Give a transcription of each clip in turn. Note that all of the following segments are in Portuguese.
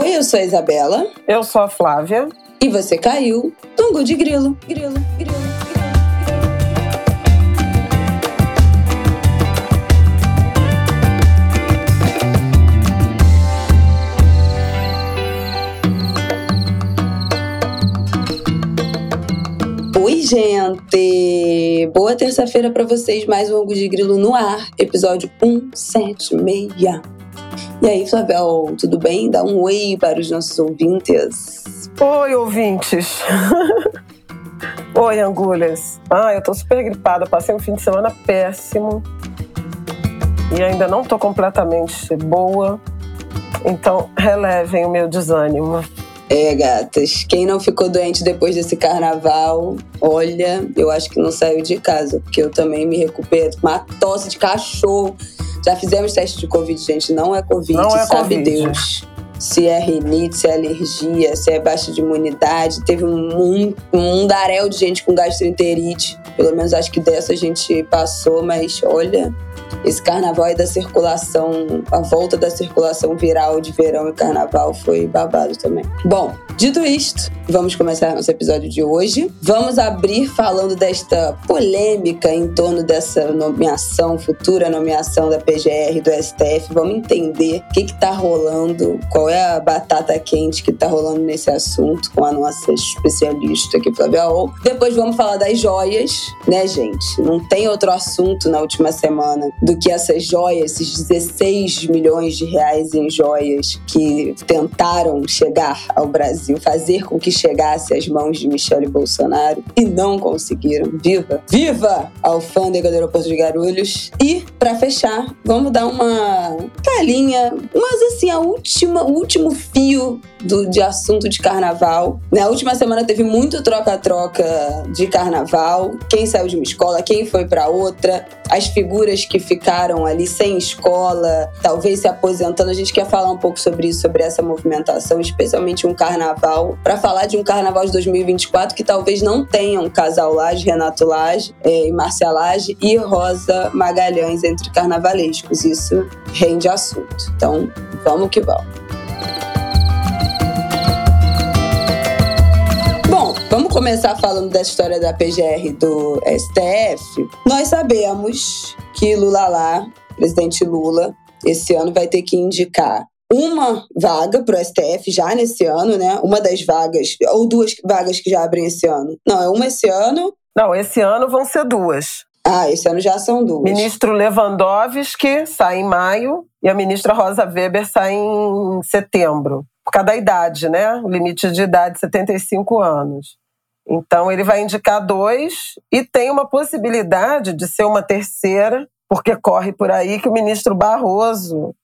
Oi, eu sou a Isabela. Eu sou a Flávia. E você caiu no de Grilo. Grilo, grilo. Oi, gente! Boa terça-feira para vocês, mais um Angu de Grilo no ar, episódio 176. E aí, Flavel, tudo bem? Dá um oi para os nossos ouvintes. Oi, ouvintes. oi, Angulhas. Ah, eu tô super gripada. Passei um fim de semana péssimo. E ainda não tô completamente boa. Então, relevem o meu desânimo. É, gatas. Quem não ficou doente depois desse carnaval, olha, eu acho que não saiu de casa, porque eu também me recuperei. Uma tosse de cachorro já fizemos teste de Covid, gente. Não é Covid, não é sabe COVID. Deus. Se é rinite, se é alergia, se é baixa de imunidade. Teve um, um mundaréu de gente com gastroenterite. Pelo menos acho que dessa a gente passou, mas olha, esse carnaval aí da circulação, a volta da circulação viral de verão e carnaval foi babado também. Bom, dito isto, vamos começar nosso episódio de hoje. Vamos abrir falando desta polêmica em torno dessa nomeação, futura nomeação da PGR do STF. Vamos entender o que está rolando, qual é a batata quente que está rolando nesse assunto com a nossa especialista aqui, Flávia Ol. Depois vamos falar das joias, né, gente? Não tem outro assunto na última semana do que essas joias, esses 16 milhões de reais em joias que tentaram chegar ao Brasil, fazer com que chegasse às mãos de Michele Bolsonaro e não conseguiram. Viva! Viva alfândega do aeroporto de Guarulhos! E, para fechar, vamos dar uma palhinha, mas assim, a última, o último fio do, de assunto de carnaval. Na última semana teve muito troca-troca de carnaval. Quem saiu de uma escola, quem foi para outra, as figuras que ficaram ali sem escola, talvez se aposentando. A gente quer falar um pouco sobre isso, sobre essa movimentação, especialmente um carnaval. Para falar de um carnaval de 2024 que talvez não tenha um casal Laje, Renato Laje é, e Marcia Laje e Rosa Magalhães entre carnavalescos. Isso rende assunto. Então, vamos que vamos. Vamos começar falando da história da PGR do STF. Nós sabemos que Lula lá, presidente Lula, esse ano vai ter que indicar uma vaga para o STF já nesse ano, né? Uma das vagas, ou duas vagas que já abrem esse ano. Não, é uma esse ano. Não, esse ano vão ser duas. Ah, esse ano já são duas. Ministro Lewandowski sai em maio e a ministra Rosa Weber sai em setembro. Por causa da idade, né? O limite de idade, 75 anos. Então, ele vai indicar dois e tem uma possibilidade de ser uma terceira, porque corre por aí que o ministro Barroso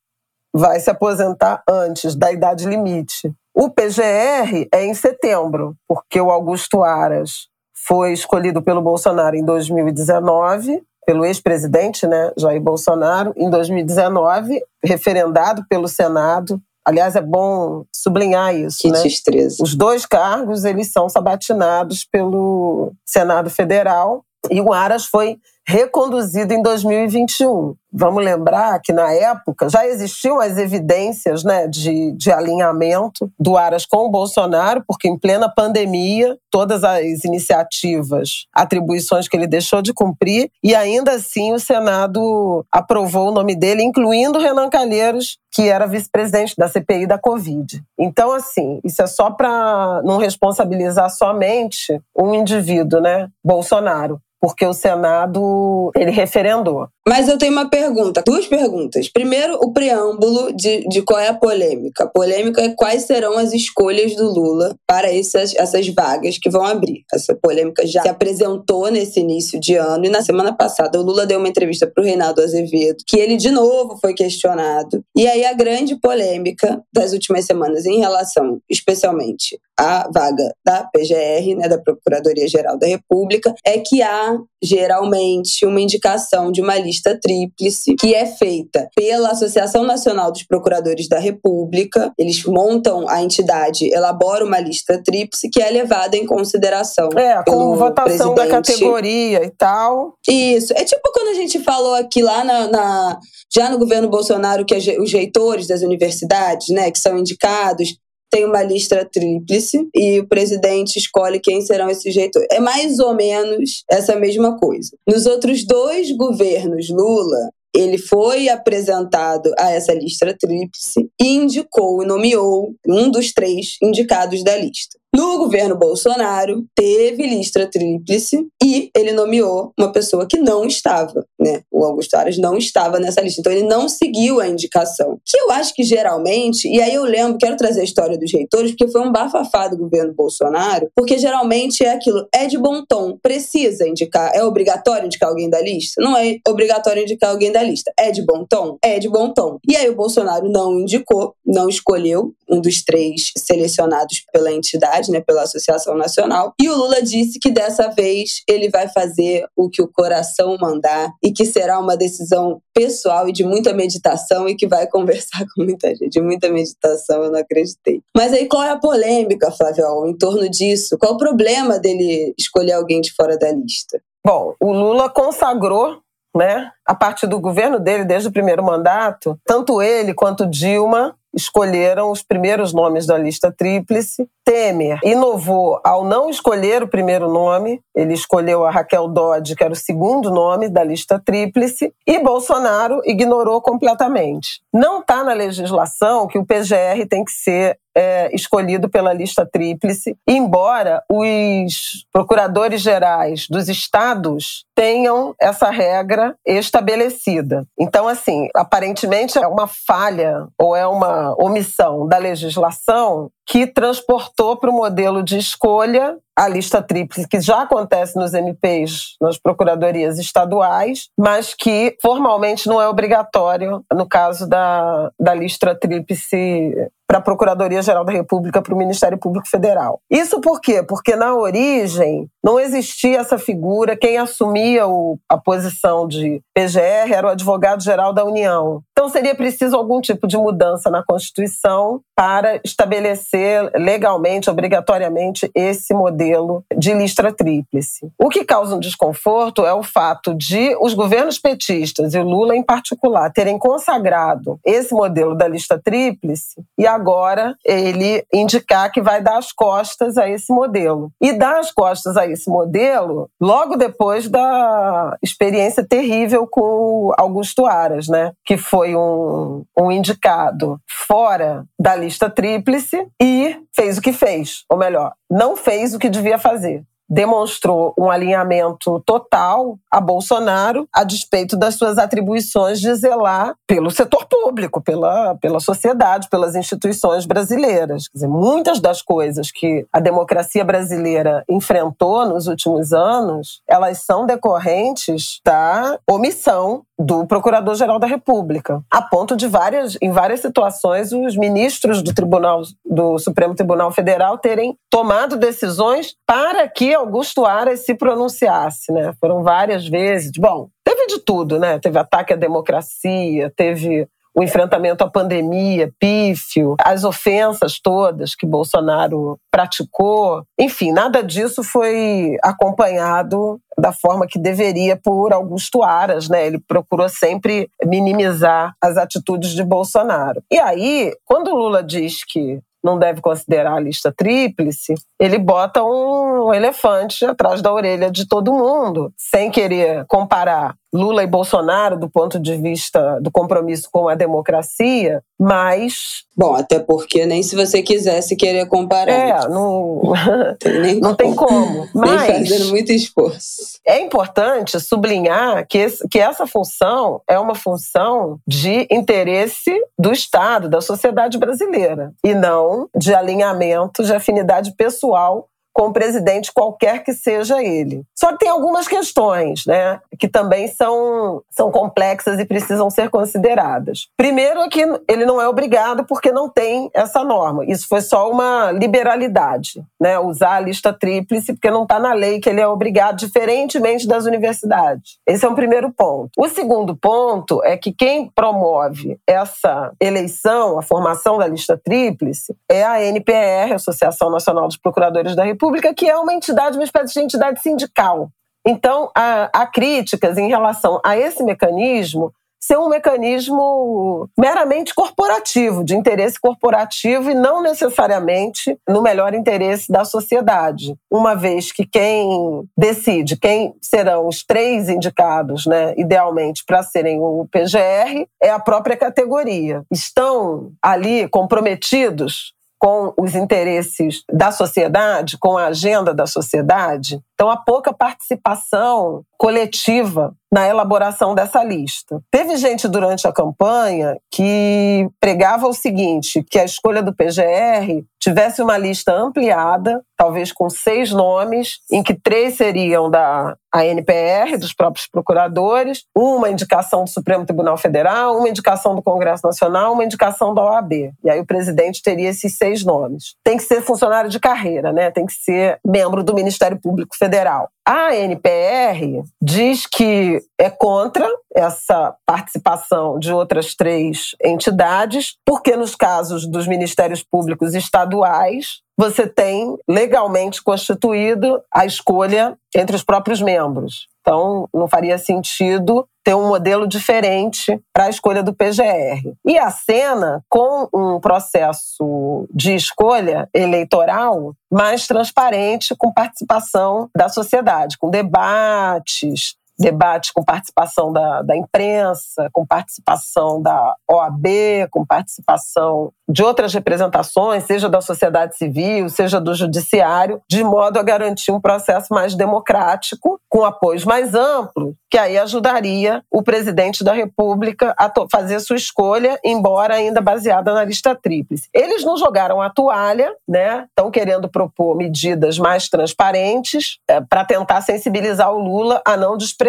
vai se aposentar antes da idade limite. O PGR é em setembro, porque o Augusto Aras foi escolhido pelo Bolsonaro em 2019, pelo ex-presidente, né, Jair Bolsonaro, em 2019, referendado pelo Senado Aliás, é bom sublinhar isso. Que né? destreza. Os dois cargos eles são sabatinados pelo Senado Federal e o Aras foi reconduzido em 2021. Vamos lembrar que, na época, já existiam as evidências né, de, de alinhamento do Aras com o Bolsonaro, porque, em plena pandemia, todas as iniciativas, atribuições que ele deixou de cumprir, e ainda assim o Senado aprovou o nome dele, incluindo Renan Calheiros, que era vice-presidente da CPI da Covid. Então, assim, isso é só para não responsabilizar somente um indivíduo, né, Bolsonaro porque o Senado ele referendou. Mas eu tenho uma pergunta, duas perguntas. Primeiro, o preâmbulo de, de qual é a polêmica. A polêmica é quais serão as escolhas do Lula para essas, essas vagas que vão abrir. Essa polêmica já se apresentou nesse início de ano e na semana passada o Lula deu uma entrevista para o Reinaldo Azevedo, que ele de novo foi questionado. E aí a grande polêmica das últimas semanas em relação, especialmente à vaga da PGR, né, da Procuradoria Geral da República, é que há há geralmente uma indicação de uma lista tríplice que é feita pela Associação Nacional dos Procuradores da República. Eles montam a entidade, elabora uma lista tríplice que é levada em consideração. É, com votação presidente. da categoria e tal. Isso. É tipo quando a gente falou aqui lá na, na já no governo Bolsonaro que os reitores das universidades, né, que são indicados tem uma lista tríplice e o presidente escolhe quem serão esses reitores. É mais ou menos essa mesma coisa. Nos outros dois governos Lula, ele foi apresentado a essa lista tríplice e indicou e nomeou um dos três indicados da lista. No governo Bolsonaro, teve lista tríplice e ele nomeou uma pessoa que não estava, né? O Augusto Aras não estava nessa lista. Então ele não seguiu a indicação. Que eu acho que geralmente, e aí eu lembro, quero trazer a história dos reitores, porque foi um bafafá do governo Bolsonaro, porque geralmente é aquilo, é de bom tom, precisa indicar, é obrigatório indicar alguém da lista? Não é obrigatório indicar alguém da lista. É de bom tom? É de bom tom. E aí o Bolsonaro não indicou, não escolheu um dos três selecionados pela entidade né, pela Associação Nacional. E o Lula disse que dessa vez ele vai fazer o que o coração mandar e que será uma decisão pessoal e de muita meditação e que vai conversar com muita gente. De muita meditação, eu não acreditei. Mas aí qual é a polêmica, Flávio, em torno disso? Qual o problema dele escolher alguém de fora da lista? Bom, o Lula consagrou né? A partir do governo dele, desde o primeiro mandato, tanto ele quanto Dilma escolheram os primeiros nomes da lista tríplice. Temer inovou ao não escolher o primeiro nome, ele escolheu a Raquel Dodge, que era o segundo nome da lista tríplice, e Bolsonaro ignorou completamente. Não está na legislação que o PGR tem que ser é, escolhido pela lista tríplice, embora os procuradores gerais dos estados tenham essa regra estabelecida. Então, assim, aparentemente é uma falha ou é uma omissão da legislação que transportou para o modelo de escolha a lista tríplice, que já acontece nos MPs, nas procuradorias estaduais, mas que formalmente não é obrigatório no caso da, da lista tríplice para a Procuradoria-Geral da República, para o Ministério Público Federal. Isso por quê? Porque na origem não existia essa figura, quem assumia o, a posição de PGR era o advogado-geral da União. Então seria preciso algum tipo de mudança na Constituição para estabelecer legalmente, obrigatoriamente, esse modelo de lista tríplice. O que causa um desconforto é o fato de os governos petistas, e o Lula em particular, terem consagrado esse modelo da lista tríplice e agora ele indicar que vai dar as costas a esse modelo. E dar as costas a esse modelo logo depois da experiência terrível com Augusto Aras, né? que foi um, um indicado fora da lista tríplice e fez o que fez, ou melhor, não fez o que devia fazer demonstrou um alinhamento total a Bolsonaro, a despeito das suas atribuições de zelar pelo setor público, pela, pela sociedade, pelas instituições brasileiras. Quer dizer, muitas das coisas que a democracia brasileira enfrentou nos últimos anos, elas são decorrentes da omissão do Procurador-Geral da República, a ponto de várias, em várias situações, os ministros do Tribunal do Supremo Tribunal Federal terem tomado decisões para que Augusto Aras se pronunciasse, né? Foram várias vezes. Bom, teve de tudo, né? Teve ataque à democracia, teve o enfrentamento à pandemia, pífio, as ofensas todas que Bolsonaro praticou. Enfim, nada disso foi acompanhado da forma que deveria por Augusto Aras, né? Ele procurou sempre minimizar as atitudes de Bolsonaro. E aí, quando Lula diz que não deve considerar a lista tríplice, ele bota um elefante atrás da orelha de todo mundo, sem querer comparar Lula e Bolsonaro do ponto de vista do compromisso com a democracia, mas. Bom, até porque nem se você quisesse querer comparar. É, não, tem não tem como. Mas nem fazendo muito esforço. É importante sublinhar que, esse, que essa função é uma função de interesse do Estado, da sociedade brasileira, e não de alinhamento de afinidade pessoal com o presidente, qualquer que seja ele. Só que tem algumas questões, né, que também são, são complexas e precisam ser consideradas. Primeiro é que ele não é obrigado porque não tem essa norma. Isso foi só uma liberalidade, né, usar a lista tríplice porque não está na lei que ele é obrigado, diferentemente das universidades. Esse é um primeiro ponto. O segundo ponto é que quem promove essa eleição, a formação da lista tríplice, é a NPR, Associação Nacional dos Procuradores da República, que é uma entidade, uma espécie de entidade sindical. Então, há, há críticas em relação a esse mecanismo ser um mecanismo meramente corporativo, de interesse corporativo e não necessariamente no melhor interesse da sociedade. Uma vez que quem decide quem serão os três indicados, né, idealmente, para serem o PGR, é a própria categoria. Estão ali comprometidos com os interesses da sociedade, com a agenda da sociedade. Então, há pouca participação coletiva na elaboração dessa lista. Teve gente durante a campanha que pregava o seguinte: que a escolha do PGR tivesse uma lista ampliada, talvez com seis nomes, em que três seriam da ANPR, dos próprios procuradores, uma indicação do Supremo Tribunal Federal, uma indicação do Congresso Nacional, uma indicação da OAB. E aí o presidente teria esses seis nomes. Tem que ser funcionário de carreira, né? Tem que ser membro do Ministério Público Federal. A ANPR diz que é contra essa participação de outras três entidades, porque nos casos dos ministérios públicos estaduais, você tem legalmente constituído a escolha entre os próprios membros. Então, não faria sentido ter um modelo diferente para a escolha do PGR. E a Sena, com um processo de escolha eleitoral mais transparente, com participação da sociedade, com debates, debate com participação da, da imprensa, com participação da OAB, com participação de outras representações, seja da sociedade civil, seja do judiciário, de modo a garantir um processo mais democrático, com apoios mais amplos, que aí ajudaria o presidente da República a fazer sua escolha, embora ainda baseada na lista tríplice. Eles não jogaram a toalha, né? Estão querendo propor medidas mais transparentes é, para tentar sensibilizar o Lula a não desprezar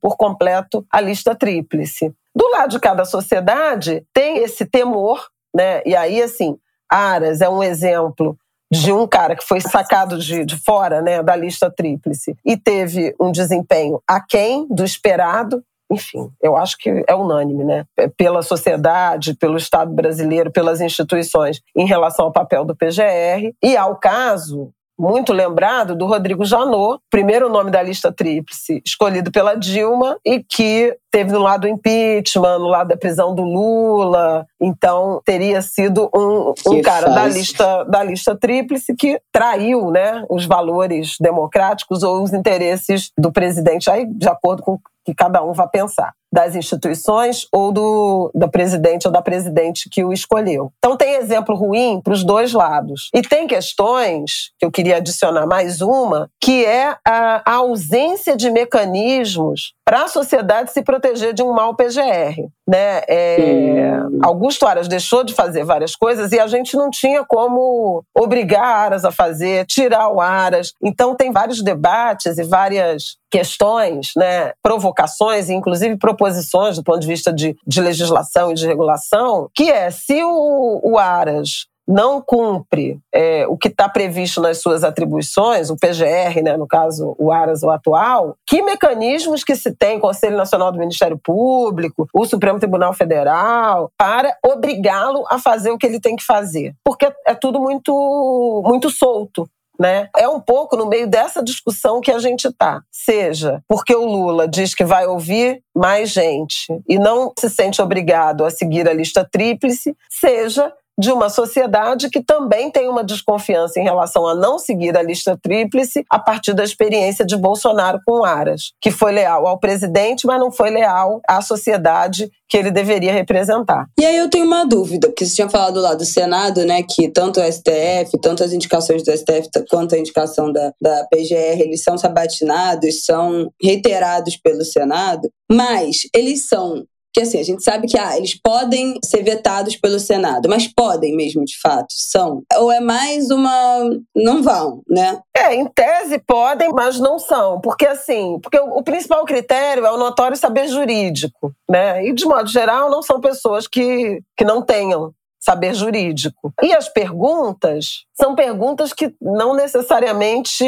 por completo a lista tríplice. Do lado de cada sociedade, tem esse temor né? E aí, assim, Aras é um exemplo de um cara que foi sacado de, de fora né, da lista tríplice e teve um desempenho aquém do esperado. Enfim, eu acho que é unânime, né? Pela sociedade, pelo Estado brasileiro, pelas instituições, em relação ao papel do PGR. E ao caso muito lembrado do Rodrigo Janot, primeiro nome da lista tríplice, escolhido pela Dilma e que teve no lado do impeachment, no lado da prisão do Lula. Então, teria sido um, um cara da lista, da lista tríplice que traiu né, os valores democráticos ou os interesses do presidente, aí, de acordo com que cada um vai pensar das instituições ou do, do presidente ou da presidente que o escolheu. Então tem exemplo ruim para os dois lados. E tem questões, que eu queria adicionar mais uma, que é a, a ausência de mecanismos para a sociedade se proteger de um mal PGR. Né? É, Augusto Aras deixou de fazer várias coisas e a gente não tinha como obrigar Aras a fazer, tirar o Aras. Então tem vários debates e várias questões, né, provocações, inclusive proposições do ponto de vista de, de legislação e de regulação, que é se o, o Aras não cumpre é, o que está previsto nas suas atribuições, o PGR, né, no caso o ARAS, o atual, que mecanismos que se tem, Conselho Nacional do Ministério Público, o Supremo Tribunal Federal, para obrigá-lo a fazer o que ele tem que fazer? Porque é tudo muito, muito solto. Né? É um pouco no meio dessa discussão que a gente está. Seja porque o Lula diz que vai ouvir mais gente e não se sente obrigado a seguir a lista tríplice, seja de uma sociedade que também tem uma desconfiança em relação a não seguir a lista tríplice a partir da experiência de Bolsonaro com Aras, que foi leal ao presidente, mas não foi leal à sociedade que ele deveria representar. E aí eu tenho uma dúvida, porque você tinha falado lá do Senado, né, que tanto o STF, tanto as indicações do STF quanto a indicação da, da PGR, eles são sabatinados, são reiterados pelo Senado, mas eles são Porque assim, a gente sabe que ah, eles podem ser vetados pelo Senado, mas podem mesmo, de fato, são. Ou é mais uma. Não vão, né? É, em tese podem, mas não são. Porque assim, porque o, o principal critério é o notório saber jurídico, né? E de modo geral, não são pessoas que, que não tenham saber jurídico. E as perguntas são perguntas que não necessariamente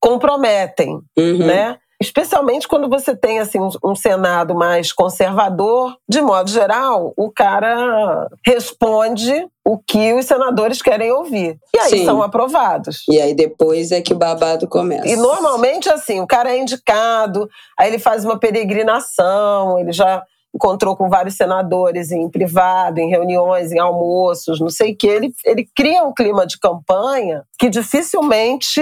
comprometem, uhum. né? Especialmente quando você tem assim um, Senado mais conservador, de modo geral, o cara responde o que os senadores querem ouvir. E aí Sim. são aprovados. E aí depois é que o babado começa. E normalmente assim, o cara é indicado, aí ele faz uma peregrinação, ele já encontrou com vários senadores em privado, em reuniões, em almoços, não sei o que. Ele, ele cria um clima de campanha que dificilmente,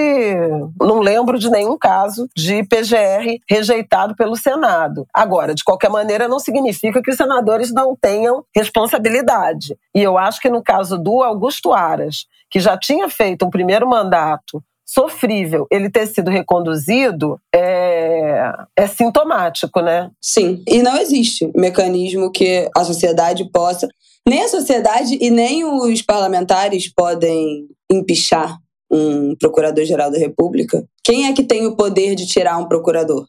não lembro de nenhum caso de PGR rejeitado pelo Senado. Agora, de qualquer maneira, não significa que os senadores não tenham responsabilidade. E eu acho que no caso do Augusto Aras, que já tinha feito um primeiro mandato sofrível ele ter sido reconduzido é, é sintomático, né? Sim. E não existe mecanismo que a sociedade possa. Nem a sociedade e nem os parlamentares podem empichar um procurador-geral da República. Quem é que tem o poder de tirar um procurador?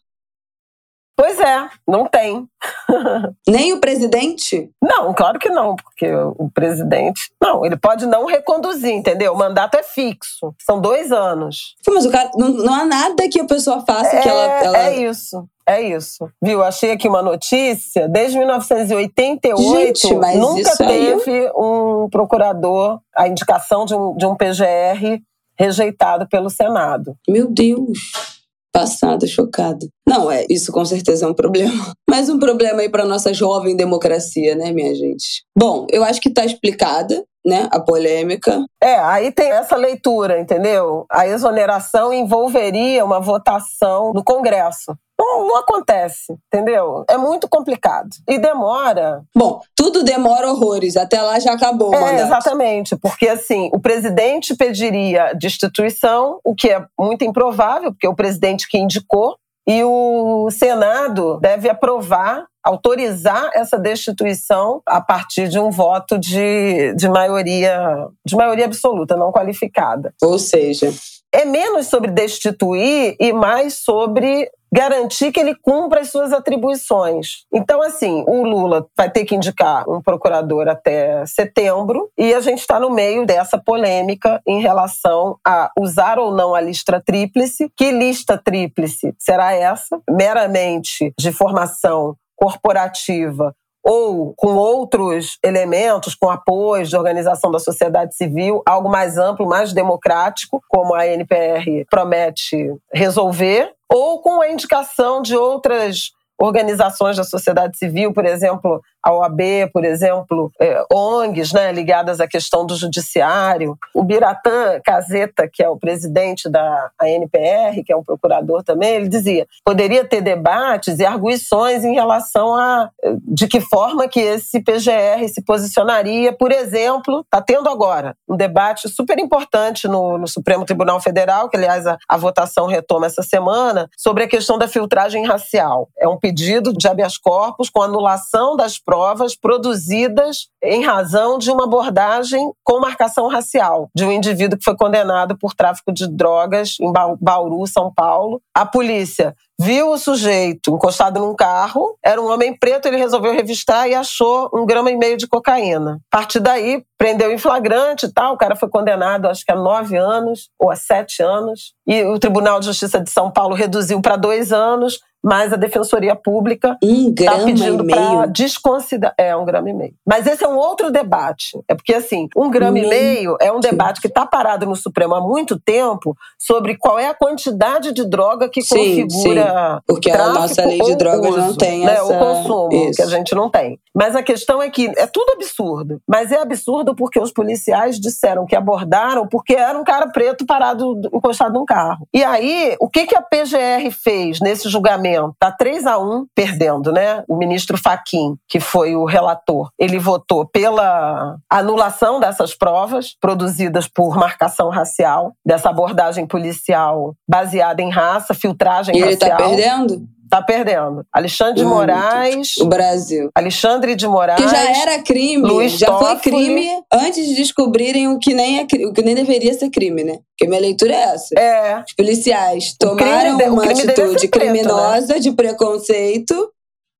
Pois é, não tem. Nem o presidente? Não, claro que não, porque o presidente. Não, ele pode não reconduzir, entendeu? O mandato é fixo. São dois anos. Mas o cara. Não, não há nada que a pessoa faça é, que ela, ela. É isso. É isso. Viu? Achei aqui uma notícia. Desde 1988, Gente, nunca teve um procurador, a indicação de um, de um PGR rejeitado pelo Senado. Meu Deus passada, chocada. Não, é, isso com certeza é um problema. Mais um problema aí para nossa jovem democracia, né, minha gente? Bom, eu acho que está explicada, né, a polêmica. É, aí tem essa leitura, entendeu? A exoneração envolveria uma votação no Congresso. Não, não, acontece, entendeu? É muito complicado. E demora. Bom, tudo demora horrores. Até lá já acabou é. Exatamente, porque assim, o presidente pediria destituição, o que é muito improvável, porque é o presidente que indicou, e o Senado deve aprovar, autorizar essa destituição a partir de um voto de, de maioria, de maioria absoluta, não qualificada. Ou seja, é menos sobre destituir e mais sobre garantir que ele cumpra as suas atribuições. Então, assim, o Lula vai ter que indicar um procurador até setembro e a gente está no meio dessa polêmica em relação a usar ou não a lista tríplice. Que lista tríplice será essa? Meramente de formação corporativa ou com outros elementos, com apoio de organização da sociedade civil, algo mais amplo, mais democrático, como a NPR promete resolver, ou com a indicação de outras organizações da sociedade civil, por exemplo, a OAB, por exemplo, é, ONGs né, ligadas à questão do judiciário. O Biratã Caseta, que é o presidente da ANPR, que é um procurador também, ele dizia poderia ter debates e arguições em relação a de que forma que esse PGR se posicionaria, por exemplo, está tendo agora um debate super importante no, no Supremo Tribunal Federal, que aliás a, a votação retoma essa semana, sobre a questão da filtragem racial. É um pedido de habeas corpus com anulação das provas produzidas em razão de uma abordagem com marcação racial de um indivíduo que foi condenado por tráfico de drogas em Bauru, São Paulo. A polícia viu o sujeito encostado num carro, era um homem preto, ele resolveu revistar e achou um grama e meio de cocaína. A partir daí, prendeu em flagrante e tal, o cara foi condenado acho que a nove anos ou a sete anos, e o Tribunal de Justiça de São Paulo reduziu para dois anos, mas a Defensoria Pública está um pedindo para desconsiderar. É, um grama e meio. Mas esse é um outro debate. É porque, assim, um grama e meio é um debate que está parado no Supremo há muito tempo sobre qual é a quantidade de droga que sim, configura. Sim. Porque a nossa lei de drogas uso, não tem né, essa... o consumo, Isso. que a gente não tem. Mas a questão é que é tudo absurdo. Mas é absurdo porque os policiais disseram que abordaram porque era um cara preto parado, encostado num carro. E aí, o que, que a PGR fez nesse julgamento? Tá 3 a 1 perdendo, né? O ministro Faquim, que foi o relator, ele votou pela anulação dessas provas produzidas por marcação racial, dessa abordagem policial baseada em raça, filtragem e racial. Ele tá perdendo? Tá perdendo. Alexandre de Moraes. O Brasil. Alexandre de Moraes. Que já era crime. Luiz já foi crime antes de descobrirem o que nem é o que nem deveria ser crime, né? Porque minha leitura é essa. É. Os policiais tomaram de, uma atitude criminosa né? de preconceito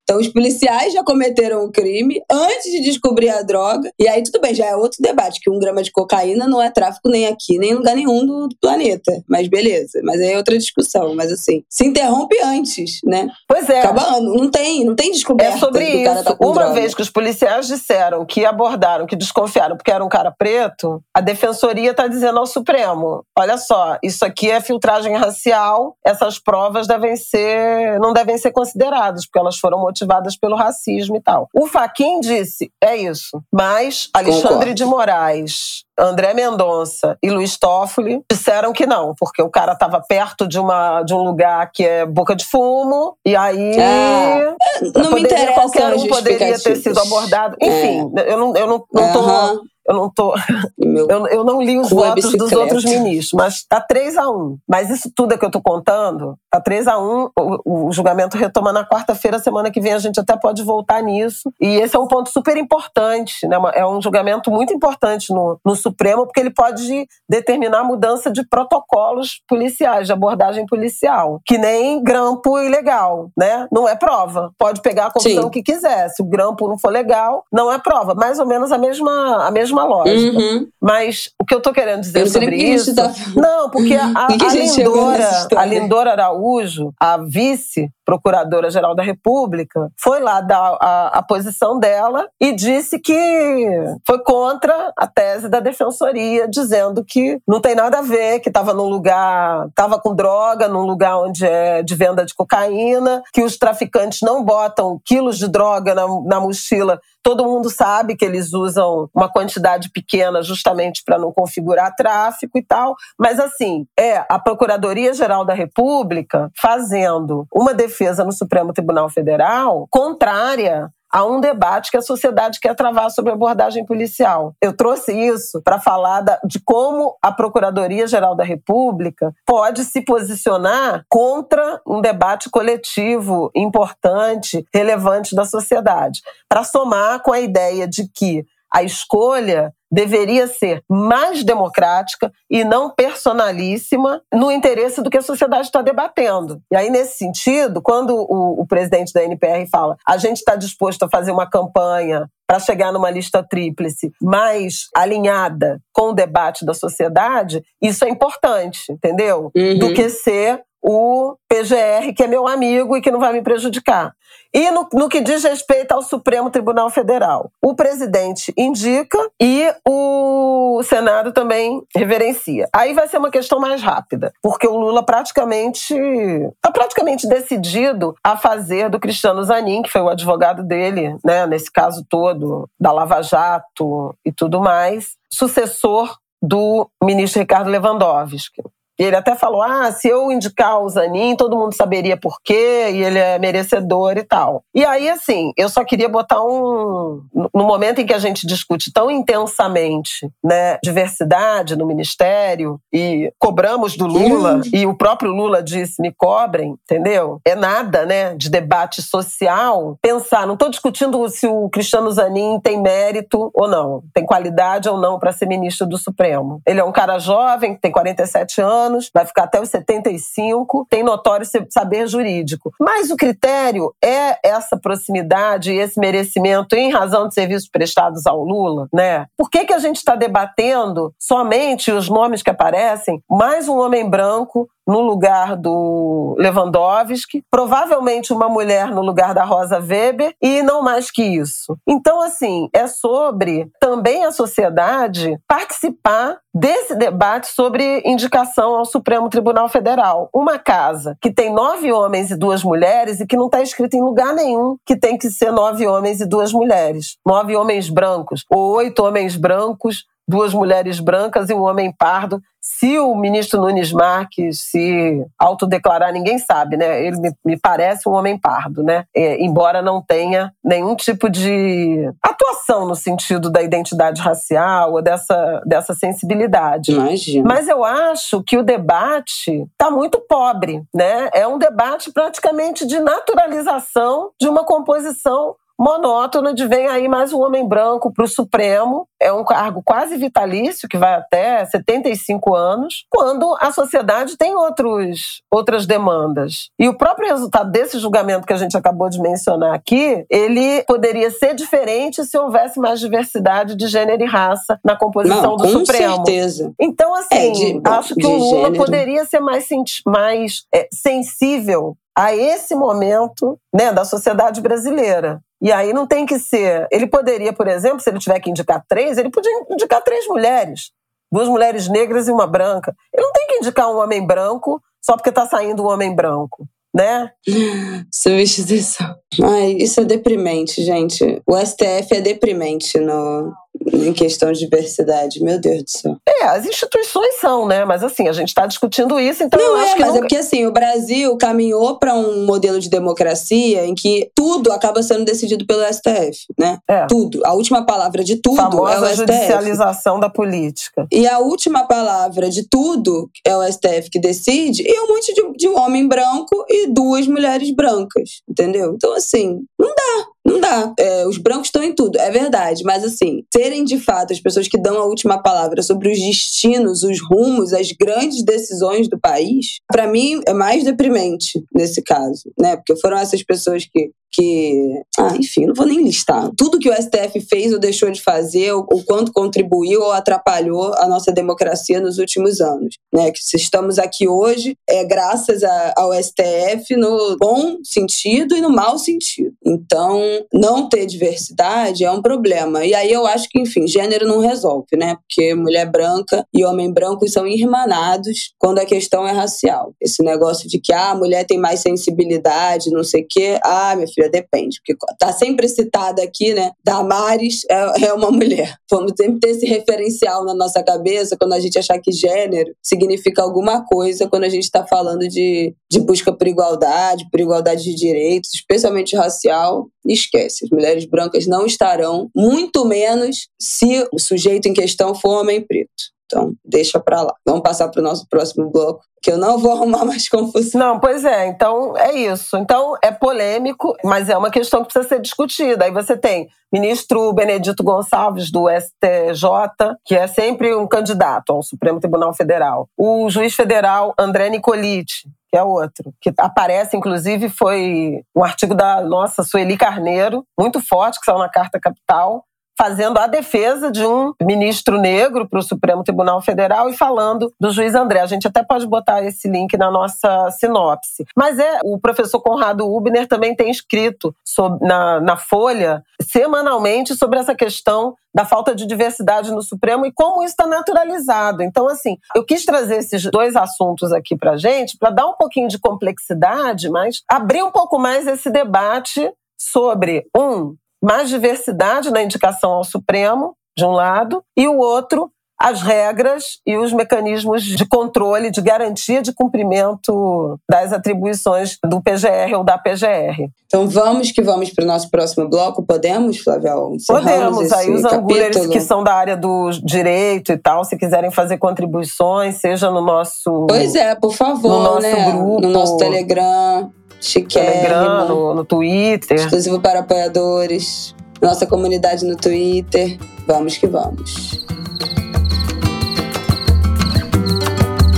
então, os policiais já cometeram o crime antes de descobrir a droga. E aí, tudo bem, já é outro debate, que um grama de cocaína não é tráfico nem aqui, nem em lugar nenhum do, planeta. Mas beleza. Mas aí é outra discussão. Mas assim, se interrompe antes, né? Pois é. Acabando. Não tem, não tem descoberta. É sobre isso. Tá Uma droga. vez que os policiais disseram que abordaram, que desconfiaram porque era um cara preto, a defensoria está dizendo ao Supremo: olha só, isso aqui é filtragem racial, essas provas devem ser, não devem ser consideradas, porque elas foram motivadas motivadas pelo racismo e tal. O Faquin disse, é isso. Mas Alexandre Concordo. de Moraes, André Mendonça e Luiz Toffoli disseram que não, porque o cara estava perto de, uma, de um lugar que é boca de fumo, e aí. É, não me interessa. Qualquer um poderia ter sido abordado. Enfim, é. eu não, eu não, não tô. Eu não tô. Eu, eu, não li os votos dos outros ministros, mas tá 3 a 1 Mas isso tudo é que eu tô contando, tá 3 a 1 o, o julgamento retoma na quarta-feira, semana que vem a gente até pode voltar nisso. E esse é um ponto super importante, né? É um julgamento muito importante no, no Supremo, porque ele pode determinar a mudança de protocolos policiais, de abordagem policial. Que nem grampo ilegal, né? Não é prova. Pode pegar a confissão Sim. que quiser. Se o grampo não for legal, não é prova. Mais ou menos a mesma, a mesma mesma lógica. Uhum. Mas o que eu tô querendo dizer sobre isso. Tá... Não, porque a, a, a, Lindora, a Lindora Araújo, a vice Procuradora-Geral da República, foi lá dar a, a, posição dela e disse que foi contra a tese da defensoria, dizendo que não tem nada a ver, que estava num lugar, estava com droga, num lugar onde é de venda de cocaína, que os traficantes não botam quilos de droga na, na mochila. Todo mundo sabe que eles usam uma quantidade pequena justamente para não configurar tráfico e tal. Mas, assim, é a Procuradoria-Geral da República fazendo uma defesa defesa no Supremo Tribunal Federal contrária a um debate que a sociedade quer travar sobre abordagem policial. Eu trouxe isso para falar da, de como a Procuradoria-Geral da República pode se posicionar contra um debate coletivo importante, relevante da sociedade, para somar com a ideia de que a escolha deveria ser mais democrática e não personalíssima no interesse do que a sociedade está debatendo. E aí, nesse sentido, quando o, o presidente da NPR fala a gente está disposto a fazer uma campanha para chegar numa lista tríplice mais alinhada com o debate da sociedade, isso é importante, entendeu? Uhum. Do que ser o PGR, que é meu amigo e que não vai me prejudicar. E no, no, que diz respeito ao Supremo Tribunal Federal, o presidente indica e o Senado também reverencia. Aí vai ser uma questão mais rápida, porque o Lula praticamente está praticamente decidido a fazer do Cristiano Zanin, que foi o advogado dele, né, nesse caso todo da Lava Jato e tudo mais, sucessor do ministro Ricardo Lewandowski. E ele até falou: ah, se eu indicar o Zanin, todo mundo saberia por quê, e ele é merecedor e tal. E aí, assim, eu só queria botar um. No momento em que a gente discute tão intensamente né, diversidade no ministério, e cobramos do Lula, e o próprio Lula disse: me cobrem, entendeu? É nada, né, de debate social. Pensar, não estou discutindo se o Cristiano Zanin tem mérito ou não, tem qualidade ou não para ser ministro do Supremo. Ele é um cara jovem, tem 47 anos anos, vai ficar até os 75, tem notório saber jurídico. Mas o critério é essa proximidade e esse merecimento em razão de serviços prestados ao Lula, né? Por que, que a gente está debatendo somente os nomes que aparecem? Mais um homem branco no lugar do Lewandowski, provavelmente uma mulher no lugar da Rosa Weber e não mais que isso. Então, assim, é sobre também a sociedade participar desse debate sobre indicação ao Supremo Tribunal Federal. Uma casa que tem nove homens e duas mulheres e que não está escrito em lugar nenhum que tem que ser nove homens e duas mulheres. Nove homens brancos ou oito homens brancos duas mulheres brancas e um homem pardo. Se o ministro Nunes Marques se autodeclarar, ninguém sabe, né? Ele me parece um homem pardo, né? É, embora não tenha nenhum tipo de atuação no sentido da identidade racial ou dessa, dessa sensibilidade. Imagina. Mas eu acho que o debate está muito pobre, né? É um debate praticamente de naturalização de uma composição monótono de vem aí mais um homem branco para o Supremo. É um cargo quase vitalício, que vai até 75 anos, quando a sociedade tem outros, outras demandas. E o próprio resultado desse julgamento que a gente acabou de mencionar aqui, ele poderia ser diferente se houvesse mais diversidade de gênero e raça na composição Não, do com Supremo. certeza. Então, assim, É, de- acho que o Lula gênero. poderia ser mais, mais é, sensível a esse momento né, da sociedade brasileira. E aí não tem que ser. Ele poderia, por exemplo, se ele tiver que indicar três, ele podia indicar três mulheres. Duas mulheres negras e uma branca. Ele não tem que indicar um homem branco só porque está saindo um homem branco. Né? Substituição. Ai, isso é deprimente, gente. O STF é deprimente no, em questão de diversidade. Meu Deus do céu. É, as instituições são, né? Mas assim, a gente está discutindo isso, então eu Não acho é, que mas é nunca... porque assim, o Brasil caminhou para um modelo de democracia em que tudo acaba sendo decidido pelo STF, né? É. Tudo. A última palavra de tudo é o famosa STF. judicialização da política. E a última palavra de tudo é o STF que decide, e um monte de, de homem branco e duas mulheres brancas, entendeu? Então, assim, não dá. Não dá. É, os brancos estão em tudo, é verdade. Mas, assim, serem de fato as pessoas que dão a última palavra sobre os destinos, os rumos, as grandes decisões do país, para mim é mais deprimente nesse caso, né? Porque foram essas pessoas que que, ah, enfim, não vou nem listar. Tudo que o STF fez ou deixou de fazer, ou quanto contribuiu ou atrapalhou a nossa democracia nos últimos anos, né? Que se estamos aqui hoje é graças a, ao STF no bom sentido e no mau sentido. Então, não ter diversidade é um problema. E aí eu acho que, enfim, gênero não resolve, né? Porque mulher branca e homem branco são irmanados quando a questão é racial. Esse negócio de que ah, a mulher tem mais sensibilidade, não sei o quê. Ah, minha filha, depende. Porque tá sempre citada aqui, né? Damares é, é uma mulher. Vamos sempre ter esse referencial na nossa cabeça quando a gente achar que gênero significa alguma coisa quando a gente está falando de, de busca por igualdade, por igualdade de direitos, especialmente racial. Esquece, as mulheres brancas não estarão, muito menos se o sujeito em questão for homem preto. Então, deixa pra lá. Vamos passar para o nosso próximo bloco, que eu não vou arrumar mais confusão. Não, pois é, então é isso. Então é polêmico, mas é uma questão que precisa ser discutida. Aí você tem ministro Benedito Gonçalves, do STJ, que é sempre um candidato ao Supremo Tribunal Federal. O juiz federal André Nicoliti, que é outro, que aparece, inclusive, foi um artigo da nossa Sueli Carneiro, muito forte, que saiu na Carta Capital, fazendo a defesa de um ministro negro para o Supremo Tribunal Federal e falando do juiz André. A gente até pode botar esse link na nossa sinopse. Mas é o professor Conrado Ubner também tem escrito sobre, na, na Folha semanalmente sobre essa questão da falta de diversidade no Supremo e como isso está naturalizado. Então, assim, eu quis trazer esses dois assuntos aqui para gente para dar um pouquinho de complexidade, mas abrir um pouco mais esse debate sobre um mais diversidade na indicação ao Supremo, de um lado, e o outro, as regras e os mecanismos de controle, de garantia de cumprimento das atribuições do PGR ou da PGR. Então vamos que vamos para o nosso próximo bloco. Podemos, Flávio? Podemos. Aí os angulares que são da área do direito e tal, se quiserem fazer contribuições, seja no nosso, Pois é, por favor, no nosso né? grupo. No nosso Telegram, chiquérrimo, Telegram, no, no Twitter. exclusivo para apoiadores, nossa comunidade no Twitter. Vamos que vamos.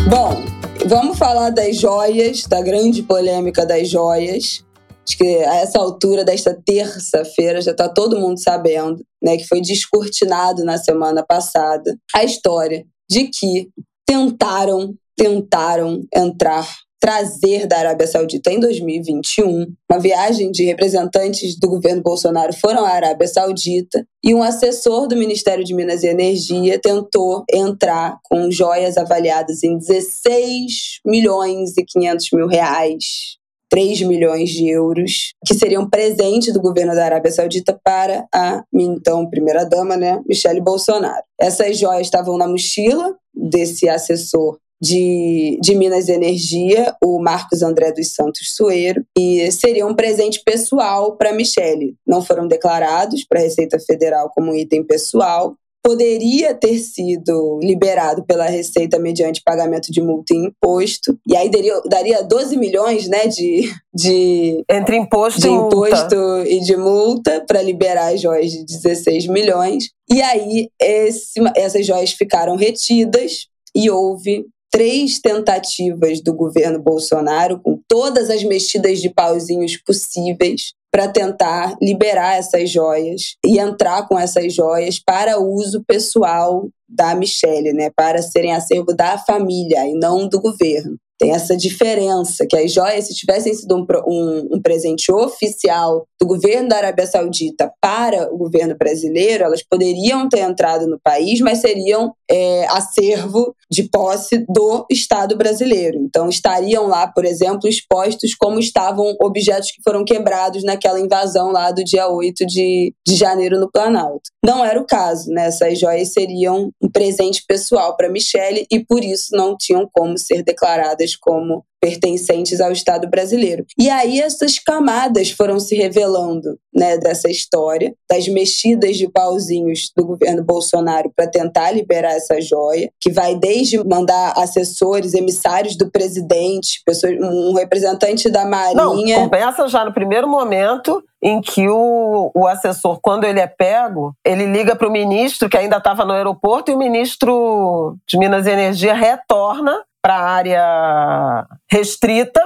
Bom, vamos falar das joias, da grande polêmica das joias. Acho que a essa altura desta terça-feira já está todo mundo sabendo, né, que foi descortinado na semana passada a história de que tentaram, tentaram entrar trazer da Arábia Saudita em 2021. Uma viagem de representantes do governo Bolsonaro foram à Arábia Saudita e um assessor do Ministério de Minas e Energia tentou entrar com joias avaliadas em 16 milhões e 500 mil reais 3 milhões de euros, que seriam presente do governo da Arábia Saudita para a então primeira-dama, né, Michele Bolsonaro. Essas joias estavam na mochila desse assessor de, de Minas Energia, o Marcos André dos Santos Sueiro, e seria um presente pessoal para Michele. Não foram declarados para a Receita Federal como item pessoal, poderia ter sido liberado pela Receita mediante pagamento de multa e imposto. E aí daria, daria 12 milhões né, de, de, Entre imposto, de e, imposto multa. e de multa para liberar as joias de 16 milhões. E aí esse, essas joias ficaram retidas e houve três tentativas do governo Bolsonaro, com todas as mexidas de pauzinhos possíveis, para tentar liberar essas joias e entrar com essas joias para uso pessoal da Michelle, né, para serem acervo da família e não do governo. Tem essa diferença, que as joias, se tivessem sido um, um, um, presente oficial do governo da Arábia Saudita para o governo brasileiro, elas poderiam ter entrado no país, mas seriam é, acervo de posse do Estado brasileiro. Então, estariam lá, por exemplo, expostos como estavam objetos que foram quebrados naquela invasão lá do dia 8 de, de janeiro no Planalto. Não era o caso, né? Essas joias seriam um presente pessoal para Michele e, por isso, não tinham como ser declaradas como pertencentes ao Estado brasileiro. E aí essas camadas foram se revelando, né, dessa história, das mexidas de pauzinhos do governo Bolsonaro para tentar liberar essa joia, que vai desde mandar assessores, emissários do presidente, pessoas, um representante da Marinha. Não, começa já no primeiro momento em que o, o assessor, quando ele é pego, ele liga para o ministro que ainda estava no aeroporto e o ministro de Minas e Energia retorna para a área restrita,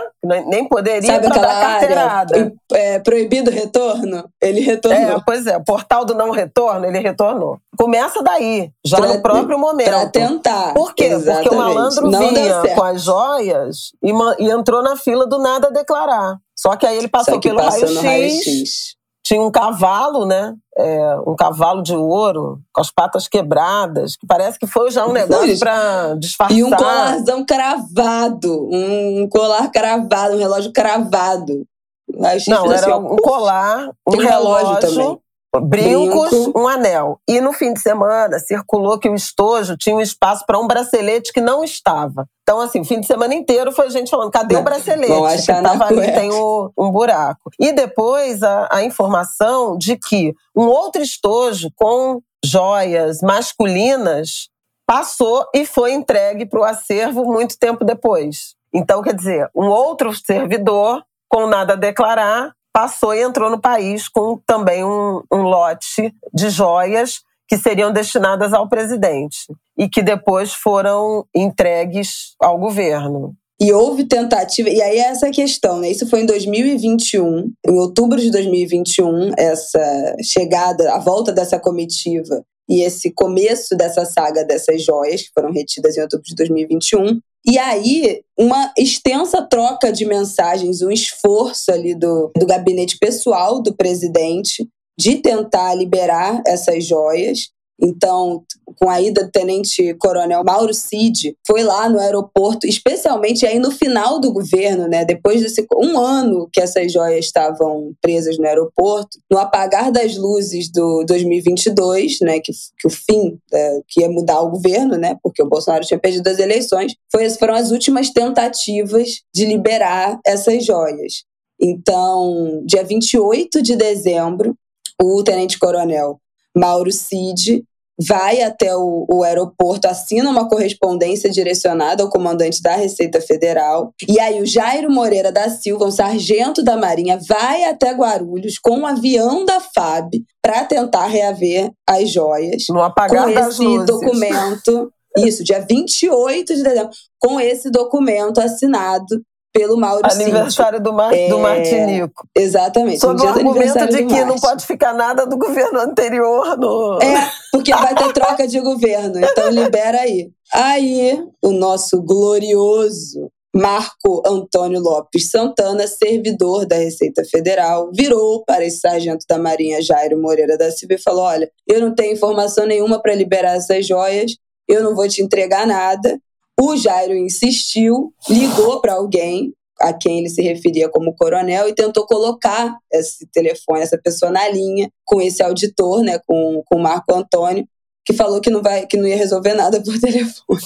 nem poderia Sabe dar carteirada. área é, proibido retorno? Ele retornou. É, pois é, o portal do não retorno, ele retornou. Começa daí, já Pra- no próprio momento. Para tentar. Por quê? Porque Exatamente. o malandro Não vinha com as joias e, e entrou na fila do nada a declarar. Só que aí ele passou pelo raio-x. Tinha um cavalo, né? É, um cavalo de ouro, com as patas quebradas, que parece que foi já um negócio para disfarçar. E um colarzão cravado. Um colar cravado, um relógio cravado. Não, assim, era ó, um colar, um relógio relógio, também. Brincos, Brinco. um anel. E no fim de semana circulou que o estojo tinha um espaço para um bracelete que não estava. Então, assim, o fim de semana inteiro foi gente falando: cadê o Não, bracelete? vão achar que tava ali, cueca. tem o- um buraco. E depois a, a informação de que um outro estojo com joias masculinas passou e foi entregue para o acervo muito tempo depois. Então, quer dizer, um outro servidor, com nada a declarar, passou e entrou no país com também um, um lote de joias que seriam destinadas ao presidente e que depois foram entregues ao governo. E houve tentativa, e aí é essa questão, né? Isso foi em 2021, em outubro de 2021, essa chegada, a volta dessa comitiva e esse começo dessa saga dessas joias, que foram retidas em outubro de 2021. E aí, uma extensa troca de mensagens, um esforço ali do, do gabinete pessoal do presidente de tentar liberar essas joias. Então, com a ida do tenente coronel Mauro Cid, foi lá no aeroporto, especialmente aí no final do governo, né? Depois desse um ano que essas joias estavam presas no aeroporto, no apagar das luzes do 2022, né? Que, que o fim é, que ia mudar o governo, né? Porque o Bolsonaro tinha perdido as eleições, foi, foram as últimas tentativas de liberar essas joias. Então, dia 28 de dezembro, o tenente-coronel Mauro Cid vai até o, o, aeroporto, assina uma correspondência direcionada ao comandante da Receita Federal. E aí o Jairo Moreira da Silva, um sargento da Marinha, vai até Guarulhos com um avião da FAB para tentar reaver as joias. No apagar com esse luzes. documento. Isso, dia 28 de dezembro, com esse documento assinado pelo Mauro. Aniversário do, Mar É, do Martinico. Exatamente. Sob o argumento de que não pode ficar nada do governo anterior no. É, porque vai ter troca de governo, então libera aí. Aí, o nosso glorioso Marco Antônio Lopes Santana, servidor da Receita Federal, virou para esse sargento da Marinha Jairo Moreira da Silva e falou: Olha, eu não tenho informação nenhuma para liberar essas joias, eu não vou te entregar nada. O Jairo insistiu, ligou para alguém, a quem ele se referia como coronel e tentou colocar esse telefone, essa pessoa na linha com esse auditor, né, com, com o Marco Antônio, que falou que não, vai, que não ia resolver nada por telefone.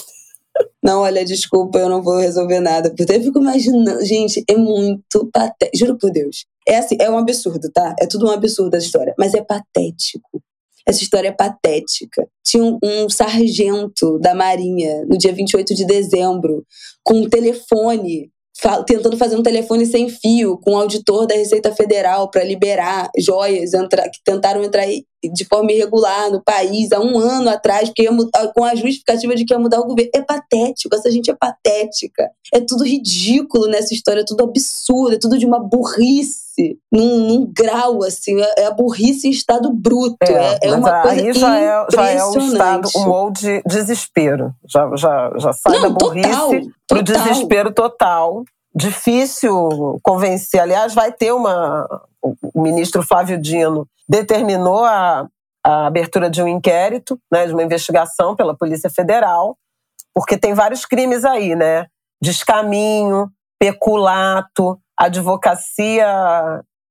Não, olha, desculpa, eu não vou resolver nada. Porque eu fico imaginando. Gente, é muito patético. Juro por Deus. É assim, é um absurdo, tá? É tudo um absurdo essa história. Mas é patético. Essa história é patética. Tinha um, um sargento da Marinha, no dia 28 de dezembro, com um telefone tentando fazer um telefone sem fio com o auditor da Receita Federal para liberar joias entra, que tentaram entrar de forma irregular no país há um ano atrás, porque mudar, com a justificativa de que ia mudar o governo. É patético, essa gente é patética. É tudo ridículo nessa história, é tudo absurdo, é tudo de uma burrice. Num, num grau, assim, é, é a burrice em estado bruto. É, é, é uma coisa aí já é, já é um estado, um ou de desespero. Já, já, já sai Não, da burrice total, pro total. desespero total difícil convencer. Aliás, vai ter uma. O ministro Flávio Dino determinou a, a abertura de um inquérito, né, de uma investigação pela Polícia Federal, porque tem vários crimes aí, né? Descaminho, peculato, advocacia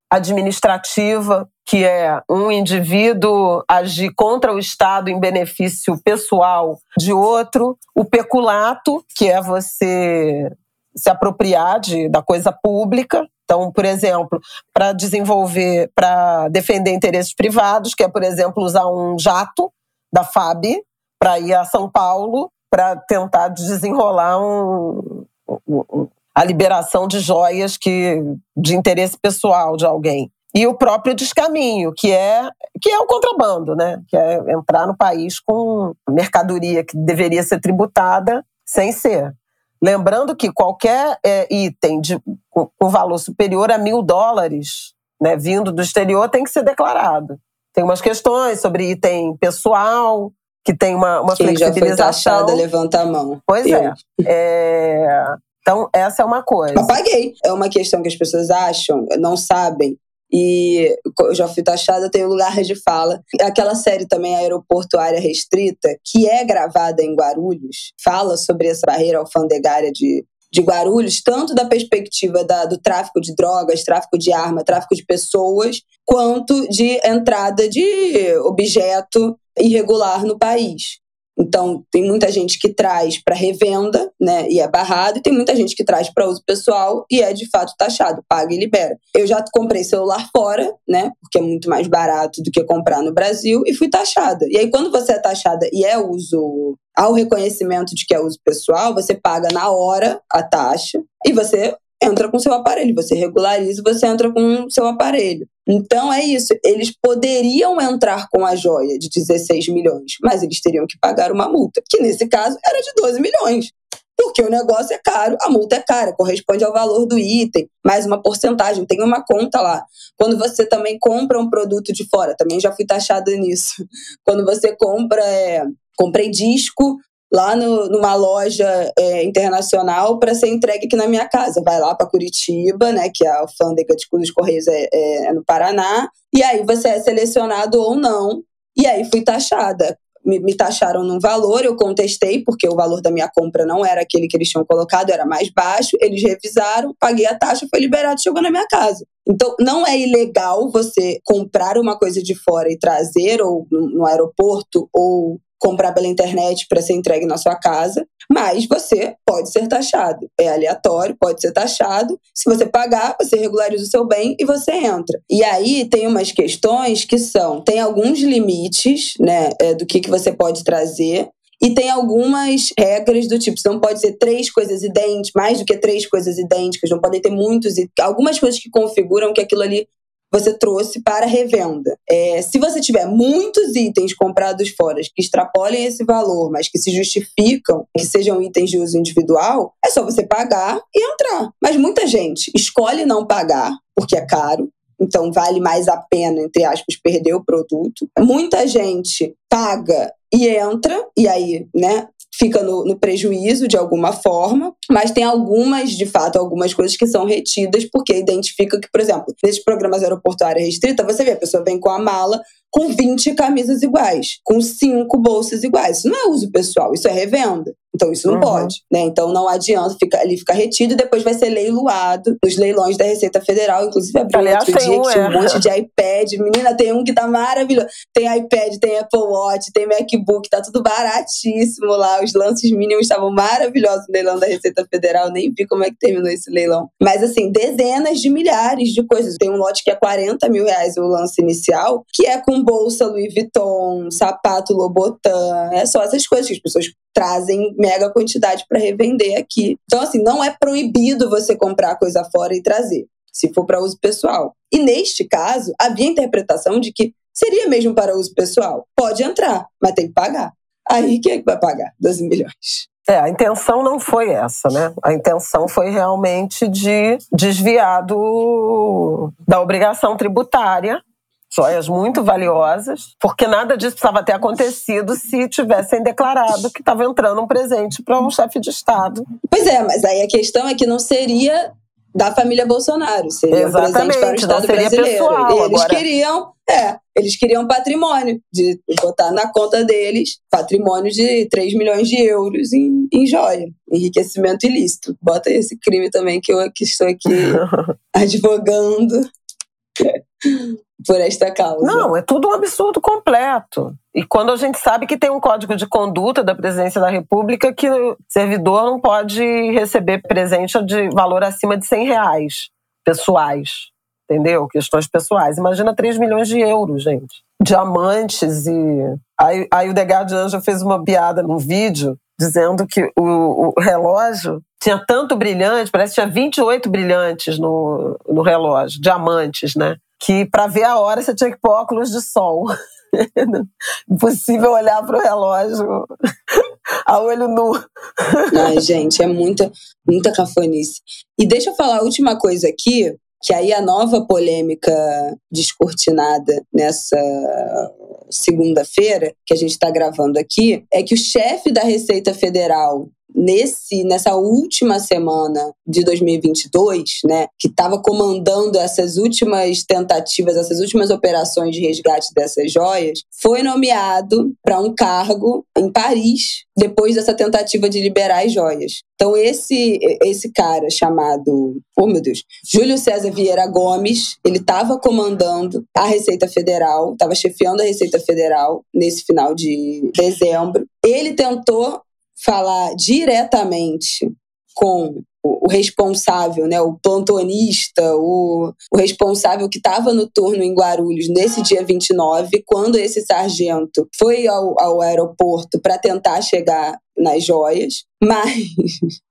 administrativa, que é um indivíduo agir contra o Estado em benefício pessoal de outro, o peculato, que é você se apropriar de, da coisa pública. Então, por exemplo, para desenvolver, para defender interesses privados, que é, por exemplo, usar um jato da FAB para ir a São Paulo para tentar desenrolar um, um, a liberação de joias que, de interesse pessoal de alguém. E o próprio descaminho, que é, que é o contrabando, né? que é entrar no país com mercadoria que deveria ser tributada sem ser. Lembrando que qualquer é, item de, com, com, valor superior a mil dólares, né, vindo do exterior, tem que ser declarado. Tem umas questões sobre item pessoal, que tem uma, uma Quem flexibilização. já foi taxada, levanta a mão. Pois é. é. Então, essa é uma coisa. Eu paguei. É uma questão que as pessoas acham, não sabem, e eu já fui taxada, tenho lugar de fala. Aquela série também, Aeroporto Área Restrita, que é gravada em Guarulhos, fala sobre essa barreira alfandegária de, de Guarulhos, tanto da perspectiva da, do tráfico de drogas, tráfico de arma, tráfico de pessoas, quanto de entrada de objeto irregular no país. Então, tem muita gente que traz para revenda, né, e é barrado, e tem muita gente que traz para uso pessoal e é de fato taxado, paga e libera. Eu já comprei celular fora, né, porque é muito mais barato do que comprar no Brasil, e fui taxada. E aí, quando você é taxada e é uso, ao reconhecimento de que é uso pessoal, você paga na hora a taxa e você entra com seu aparelho, você regulariza, você entra com seu aparelho. Então é isso, eles poderiam entrar com a joia de 16 milhões, mas eles teriam que pagar uma multa, que nesse caso era de 12 milhões. Porque o negócio é caro, a multa é cara, corresponde ao valor do item, mais uma porcentagem, tem uma conta lá. Quando você também compra um produto de fora, também já fui taxada nisso. Quando você compra, é, comprei disco, lá no, numa loja é, internacional para ser entregue aqui na minha casa. Vai lá para Curitiba, né, que a alfândega de dos Correios é, é, é, no Paraná, e aí você é selecionado ou não. E aí fui taxada. Me, me taxaram num valor, eu contestei, porque o valor da minha compra não era aquele que eles tinham colocado, era mais baixo. Eles revisaram, paguei a taxa, foi liberado, chegou na minha casa. Então, não é ilegal você comprar uma coisa de fora e trazer, ou no aeroporto, ou comprar pela internet para ser entregue na sua casa, mas você pode ser taxado. É aleatório, pode ser taxado. Se você pagar, você regulariza o seu bem e você entra. E aí tem umas questões que são, tem alguns limites, né, é, do que, que você pode trazer. E tem algumas regras do tipo, não pode ser três coisas idênticas, mais do que três coisas idênticas, não podem ter muitos, algumas coisas que configuram que aquilo ali você trouxe para revenda. É, se você tiver muitos itens comprados fora que extrapolem esse valor, mas que se justificam que sejam itens de uso individual, é só você pagar e entrar. Mas muita gente escolhe não pagar porque é caro, então vale mais a pena, entre aspas, perder o produto. Muita gente paga e entra, e aí, né, fica no, no, prejuízo de alguma forma, mas tem algumas, de fato, algumas coisas que são retidas porque identifica que, por exemplo, nesses programas aeroportuária restrita, você vê a pessoa vem com a mala com 20 camisas iguais, com cinco bolsas iguais. Isso não é uso pessoal, isso é revenda. Então isso não uhum. pode, né? Então não adianta ficar ali ficar retido e depois vai ser leiloado nos leilões da Receita Federal. Inclusive abriu Aliás, outro dia um, que tinha é. um monte de iPad. Menina, tem um que tá maravilhoso. Tem iPad, tem Apple Watch, tem MacBook, tá tudo baratíssimo lá. Os lances mínimos estavam maravilhosos no leilão da Receita Federal. Nem vi como é que terminou esse leilão. Mas assim, dezenas de milhares de coisas. Tem um lote que é 40 mil reais o lance inicial, que é com bolsa Louis Vuitton, sapato Lobotan. É só essas coisas que as pessoas trazem mega quantidade para revender aqui. Então, assim, não é proibido você comprar coisa fora e trazer, se for para uso pessoal. E neste caso, havia interpretação de que seria mesmo para uso pessoal. Pode entrar, mas tem que pagar. Aí quem é que vai pagar 12 milhões? É, a intenção não foi essa, né? A intenção foi realmente de desviar do, da obrigação tributária joias muito valiosas, porque nada disso precisava ter acontecido se tivessem declarado que estava entrando um presente para um chefe de Estado. Pois é, mas aí a questão é que não seria da família Bolsonaro, seria Exatamente, um presente para o Estado brasileiro. Pessoal, eles agora... queriam, é, eles queriam patrimônio, de botar na conta deles patrimônio de 3 milhões de euros em, em joia, enriquecimento ilícito. Bota esse crime também que eu que estou aqui advogando por esta causa. Não, é tudo um absurdo completo. E quando a gente sabe que tem um código de conduta da presidência da República que o servidor não pode receber presente de valor acima de 100 reais pessoais, entendeu? Questões pessoais. Imagina 3 milhões de euros, gente. Diamantes e... Aí, aí o Degar de Anjo fez uma piada num vídeo dizendo que o, o, relógio tinha tanto brilhante, parece que tinha 28 brilhantes no, no relógio, diamantes, né? Que para ver a hora você tinha que pôr óculos de sol. Impossível olhar para o relógio a olho nu. Ai, gente, é muita, muita cafonice. E deixa eu falar a última coisa aqui, que aí a nova polêmica descortinada nessa segunda-feira, que a gente está gravando aqui, é que o chefe da Receita Federal nesse nessa última semana de 2022, né, que estava comandando essas últimas tentativas, essas últimas operações de resgate dessas joias, foi nomeado para um cargo em Paris depois dessa tentativa de liberar as joias. Então esse esse cara chamado, oh meu Deus, Júlio César Vieira Gomes, ele estava comandando a Receita Federal, estava chefiando a Receita Federal nesse final de dezembro. Ele tentou falar diretamente com o responsável, né, o plantonista, o, o responsável que estava no turno em Guarulhos nesse dia 29, quando esse sargento foi ao, ao aeroporto para tentar chegar nas joias, mas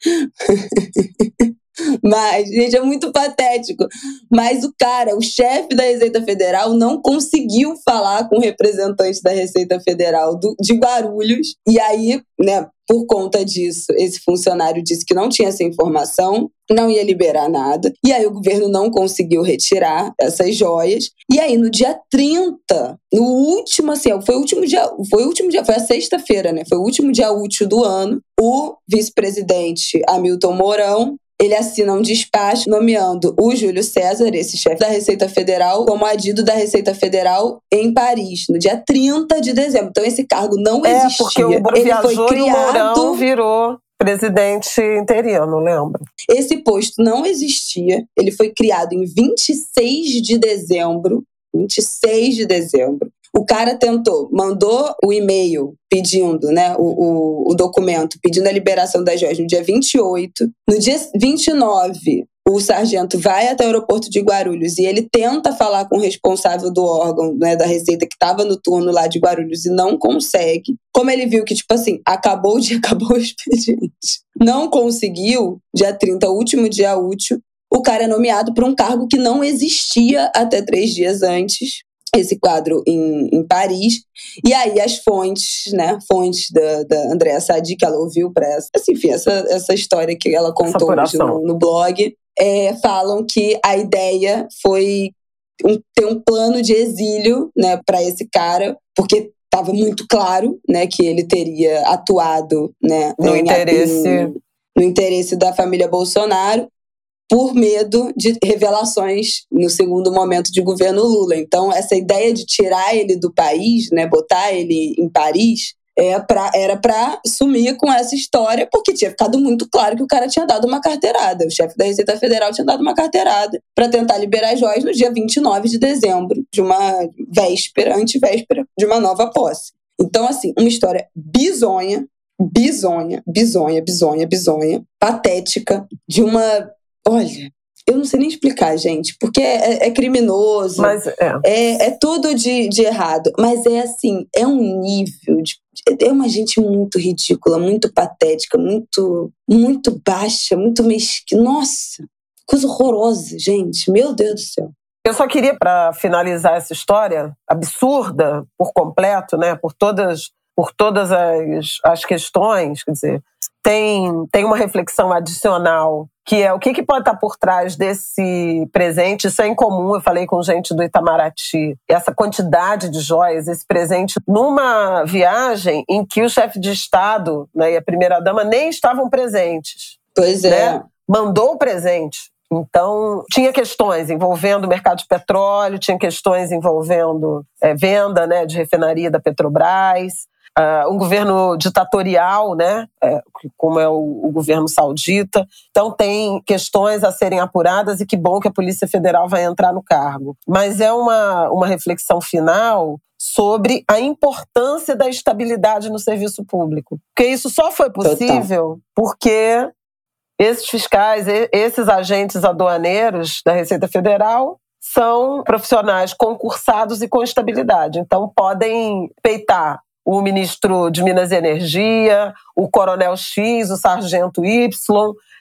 Mas, gente, é muito patético. Mas o cara, o chefe da Receita Federal, não conseguiu falar com o representante da Receita Federal do, de Guarulhos. E aí, né, por conta disso, esse funcionário disse que não tinha essa informação, não ia liberar nada. E aí o governo não conseguiu retirar essas joias. E aí no dia 30, no último assim, foi o último dia, foi o último dia, foi a sexta-feira, né? Foi o último dia útil do ano. O vice-presidente Hamilton Mourão ele assina um despacho nomeando o Júlio César, esse chefe da Receita Federal, como adido da Receita Federal em Paris, no dia 30 de dezembro. Então esse cargo não é, existia. porque o ele viajou foi criado, e o virou presidente interino, lembra? Esse posto não existia. Ele foi criado em 26 de dezembro 26 de dezembro. O cara tentou, mandou o e-mail pedindo, né, o, o, o documento, pedindo a liberação das joias no dia 28. No dia 29, o sargento vai até o aeroporto de Guarulhos e ele tenta falar com o responsável do órgão, né, da Receita, que estava no turno lá de Guarulhos e não consegue. Como ele viu que, tipo assim, acabou o dia, acabou o expediente. Não conseguiu, dia 30, último dia útil, o cara é nomeado para um cargo que não existia até três dias antes, esse quadro em, em Paris. E aí as fontes, né? Fontes da, da Andréa Sadi, que ela ouviu para essa, assim, enfim, essa, essa história que ela contou no, no, blog, é, falam que a ideia foi um, ter um plano de exílio, né, para esse cara, porque estava muito claro, né, que ele teria atuado, né, no interesse no interesse da família Bolsonaro por medo de revelações no segundo momento de governo Lula. Então, essa ideia de tirar ele do país, né, botar ele em Paris, é pra, era para sumir com essa história, porque tinha ficado muito claro que o cara tinha dado uma carteirada. O chefe da Receita Federal tinha dado uma carteirada para tentar liberar as joias no dia 29 de dezembro, de uma véspera, antivéspera, de uma nova posse. Então, assim, uma história bizonha, bizonha, bizonha, bizonha, bizonha, patética, de uma. Olha, eu não sei nem explicar, gente, porque é, é criminoso. Mas é. é. É, tudo de, de errado. Mas é assim, é um nível de. É uma gente muito ridícula, muito patética, muito, muito baixa, muito mesquinha. Nossa, coisa horrorosa, gente. Meu Deus do céu. Eu só queria, para finalizar essa história absurda por completo, né, por todas, por todas as, as questões, quer dizer, tem, tem uma reflexão adicional, que é o que, que pode estar por trás desse presente. Isso é incomum, eu falei com gente do Itamaraty. Essa quantidade de joias, esse presente, numa viagem em que o chefe de Estado né, e a primeira-dama nem estavam presentes. Pois é. Né? Mandou o presente então, tinha questões envolvendo o mercado de petróleo, tinha questões envolvendo é, venda né, de refinaria da Petrobras, uh, um governo ditatorial, né, é, como é o, o, governo saudita. Então, tem questões a serem apuradas e que bom que a Polícia Federal vai entrar no cargo. Mas é uma, uma reflexão final sobre a importância da estabilidade no serviço público. Porque isso só foi possível Total. porque esses fiscais, esses agentes aduaneiros da Receita Federal são profissionais concursados e com estabilidade. Então, podem peitar o ministro de Minas e Energia, o coronel X, o sargento Y,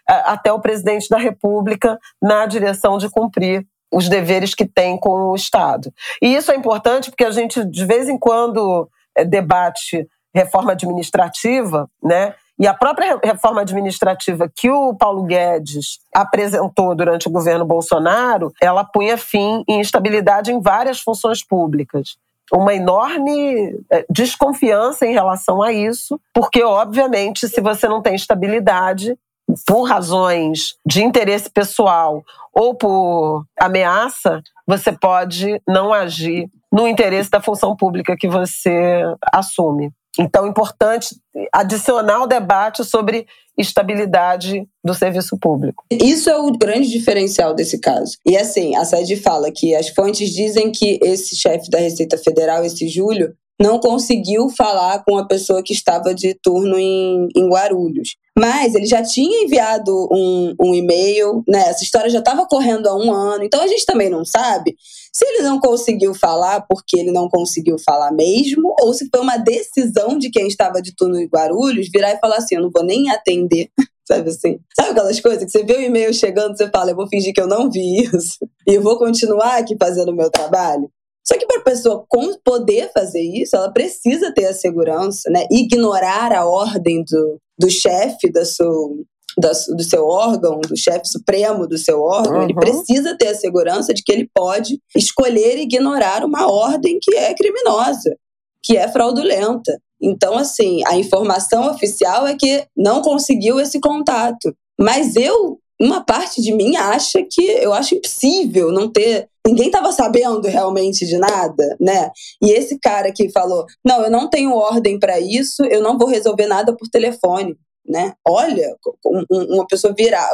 até o presidente da República na direção de cumprir os deveres que tem com o Estado. E isso é importante porque a gente, de vez em quando, eh, debate reforma administrativa, né? E a própria reforma administrativa que o Paulo Guedes apresentou durante o governo Bolsonaro, ela punha fim em instabilidade em várias funções públicas uma enorme eh, desconfiança em relação a isso, porque, obviamente, se você não tem estabilidade, por razões de interesse pessoal ou por ameaça, você pode não agir no interesse da função pública que você assume. Então, é importante adicionar o debate sobre estabilidade do serviço público. Isso é o grande diferencial desse caso. E assim, a SED fala que as fontes dizem que esse chefe da Receita Federal, esse Júlio, não conseguiu falar com a pessoa que estava de turno em, em Guarulhos. Mas ele já tinha enviado um, um e-mail, né? Essa história já estava correndo há um ano, então a gente também não sabe se ele não conseguiu falar porque ele não conseguiu falar mesmo, ou se foi uma decisão de quem estava de turno em Guarulhos virar e falar assim: eu não vou nem atender. Sabe assim? Sabe aquelas coisas que você vê o e-mail chegando, você fala, eu vou fingir que eu não vi isso e eu vou continuar aqui fazendo o meu trabalho? Só que para a pessoa poder fazer isso, ela precisa ter a segurança, né? Ignorar a ordem do, do chefe da sua, da, do seu órgão, do chefe supremo do seu órgão, uhum. ele precisa ter a segurança de que ele pode escolher ignorar uma ordem que é criminosa, que é fraudulenta. Então, assim, a informação oficial é que não conseguiu esse contato. Mas eu uma parte de mim acha que eu acho impossível não ter. Ninguém estava sabendo realmente de nada, né? E esse cara que falou: não, eu não tenho ordem para isso, eu não vou resolver nada por telefone, né? Olha, uma pessoa virar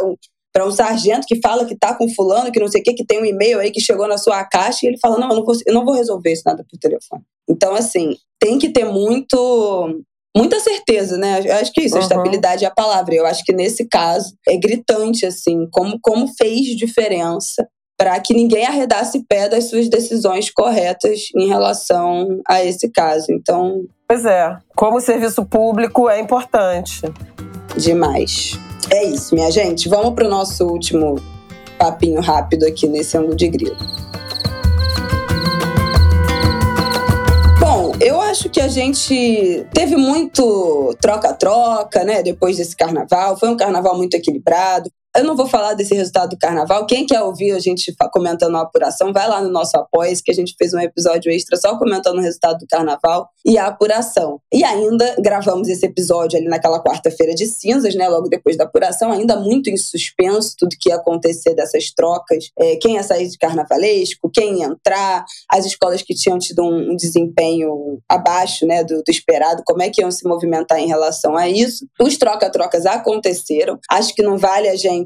para um sargento que fala que tá com fulano, que não sei o que, que tem um e-mail aí que chegou na sua caixa e ele fala: não, eu não vou, eu não vou resolver isso nada por telefone. Então, assim, tem que ter muito muita certeza, né? Eu acho que isso, uhum. a estabilidade é a palavra. Eu acho que nesse caso é gritante, assim, como, como fez diferença para que ninguém arredasse pé das suas decisões corretas em relação a esse caso. Então. Pois é, como serviço público é importante. Demais. É isso, minha gente. Vamos para o nosso último papinho rápido aqui nesse ângulo de grilo. eu acho que a gente teve muito troca-troca, né? Depois desse carnaval. Foi um carnaval muito equilibrado. Eu não vou falar desse resultado do carnaval. Quem quer ouvir a gente comentando a apuração, vai lá no nosso apoio, que a gente fez um episódio extra só comentando o resultado do carnaval e a apuração. E ainda gravamos esse episódio ali naquela quarta-feira de cinzas, né? Logo depois da apuração, ainda muito em suspenso, tudo que ia acontecer dessas trocas. É, quem ia sair de carnavalesco, quem ia entrar, as escolas que tinham tido um, um desempenho abaixo né, do, do esperado, como é que iam se movimentar em relação a isso. Os troca-trocas aconteceram. Acho que não vale a gente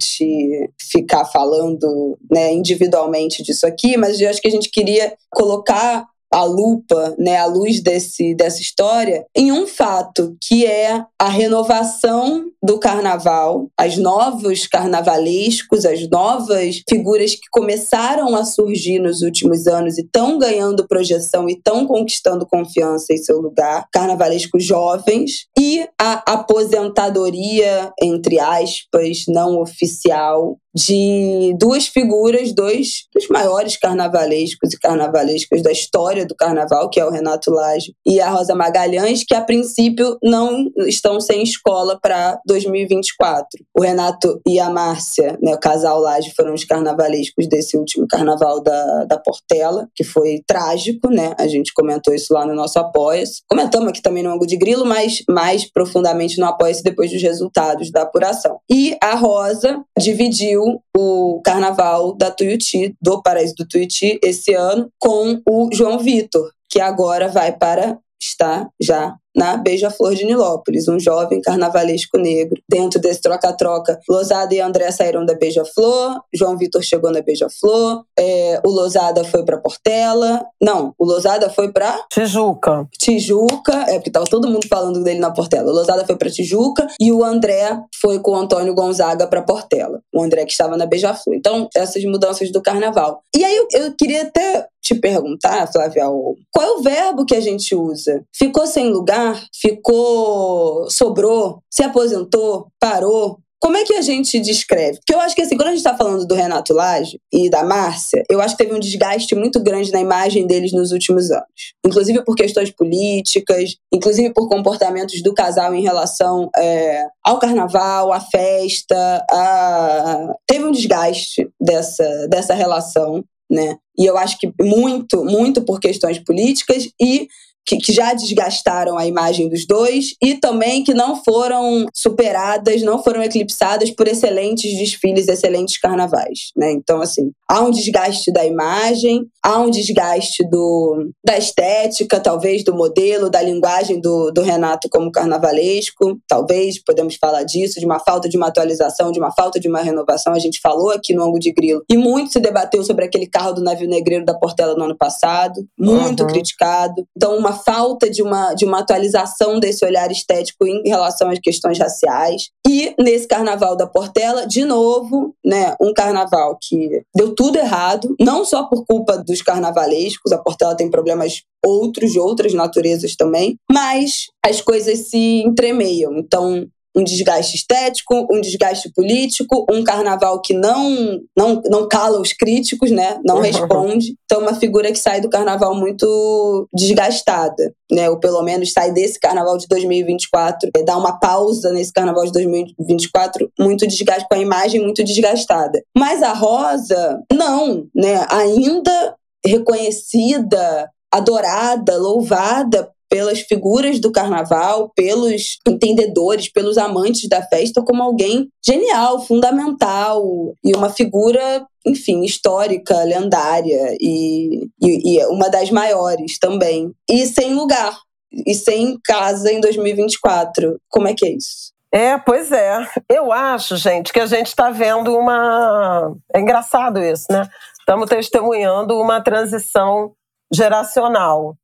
ficar falando né, individualmente disso aqui, mas eu acho que a gente queria colocar a lupa, né, a luz desse, dessa história, em um fato que é a renovação do carnaval, as novos carnavalescos, as novas figuras que começaram a surgir nos últimos anos e estão ganhando projeção e estão conquistando confiança em seu lugar, carnavalescos jovens, e a aposentadoria, entre aspas, não oficial de duas figuras, dois dos maiores carnavalescos e carnavalescas da história do carnaval, que é o Renato Lage e a Rosa Magalhães, que a princípio não estão sem escola para 2024. O Renato e a Márcia, né, o casal Lage, foram os carnavalescos desse último carnaval da, da Portela, que foi trágico, né? A gente comentou isso lá no nosso Apoia-se. Comentamos aqui também no Ango de Grilo, mas mais profundamente no Apoia-se depois dos resultados da apuração. E a Rosa dividiu o carnaval da Tuiuti, do Paraíso do Tuiuti, esse ano, com o João Vitor, que agora vai para estar já na Beija-Flor de Nilópolis, um jovem carnavalesco negro. Dentro desse troca-troca, Losada e André saíram da Beija-Flor, João Vitor chegou na Beija-Flor, é, o Losada foi para Portela. Não, o Losada foi para Tijuca. Tijuca, é porque tava todo mundo falando dele na Portela. O Losada foi para Tijuca e o André foi com o Antônio Gonzaga para Portela. O André que estava na Beija-Flor. Então, essas mudanças do carnaval. E aí eu, eu queria até te perguntar, Flávia, qual é o verbo que a gente usa? Ficou sem lugar? Ficou. sobrou? Se aposentou? Parou? Como é que a gente descreve? Porque eu acho que assim, quando a gente está falando do Renato Lage e da Márcia, eu acho que teve um desgaste muito grande na imagem deles nos últimos anos. Inclusive por questões políticas, inclusive por comportamentos do casal em relação é, ao carnaval, à festa. A... Teve um desgaste dessa, dessa relação né? E eu acho que muito, muito por questões políticas e que, que, já desgastaram a imagem dos dois e também que não foram superadas, não foram eclipsadas por excelentes desfiles, excelentes carnavais, né? Então, assim, há um desgaste da imagem, há um desgaste do, da estética, talvez, do modelo, da linguagem do, do Renato como carnavalesco, talvez, podemos falar disso, de uma falta de uma atualização, de uma falta de uma renovação, a gente falou aqui no Ângulo de Grilo, e muito se debateu sobre aquele carro do navio negreiro da Portela no ano passado, muito uhum. criticado. Então, uma falta de uma, de uma atualização desse olhar estético em relação às questões raciais. E nesse carnaval da Portela, de novo, né, um carnaval que deu tudo errado, não só por culpa dos carnavalescos, a Portela tem problemas outros de outras naturezas também, mas as coisas se entremeiam. Então, um desgaste estético, um desgaste político, um carnaval que não não, não cala os críticos, né? Não responde. Então, uma figura que sai do carnaval muito desgastada, né? Ou pelo menos sai desse carnaval de 2024, é, dá uma pausa nesse carnaval de 2024 muito desgaste, com a imagem muito desgastada. Mas a Rosa, não, né? Ainda reconhecida, adorada, louvada pelas figuras do carnaval, pelos entendedores, pelos amantes da festa, como alguém genial, fundamental e uma figura, enfim, histórica, lendária e, e, e uma das maiores também. E sem lugar, e sem casa em 2024. Como é que é isso? É, pois é. Eu acho, gente, que a gente está vendo uma. É engraçado isso, né? Estamos testemunhando uma transição geracional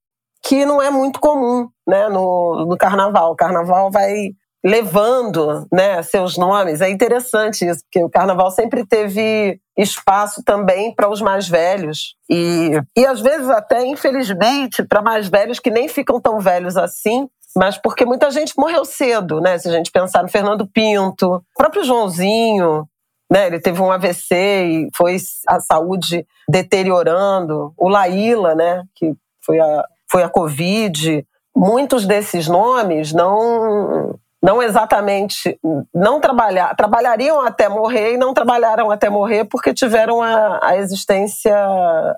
que não é muito comum né, no, no carnaval. O carnaval vai levando né, seus nomes. É interessante isso, porque o carnaval sempre teve espaço também para os mais velhos. E, e às vezes até, infelizmente, para mais velhos que nem ficam tão velhos assim, mas porque muita gente morreu cedo, né? Se a gente pensar no Fernando Pinto, o próprio Joãozinho, né? Ele teve um AVC e foi a saúde deteriorando. O Laíla, né? Que foi a foi a Covid. Muitos desses nomes não não exatamente não trabalhar, trabalhariam até morrer e não trabalharam até morrer porque tiveram a, a existência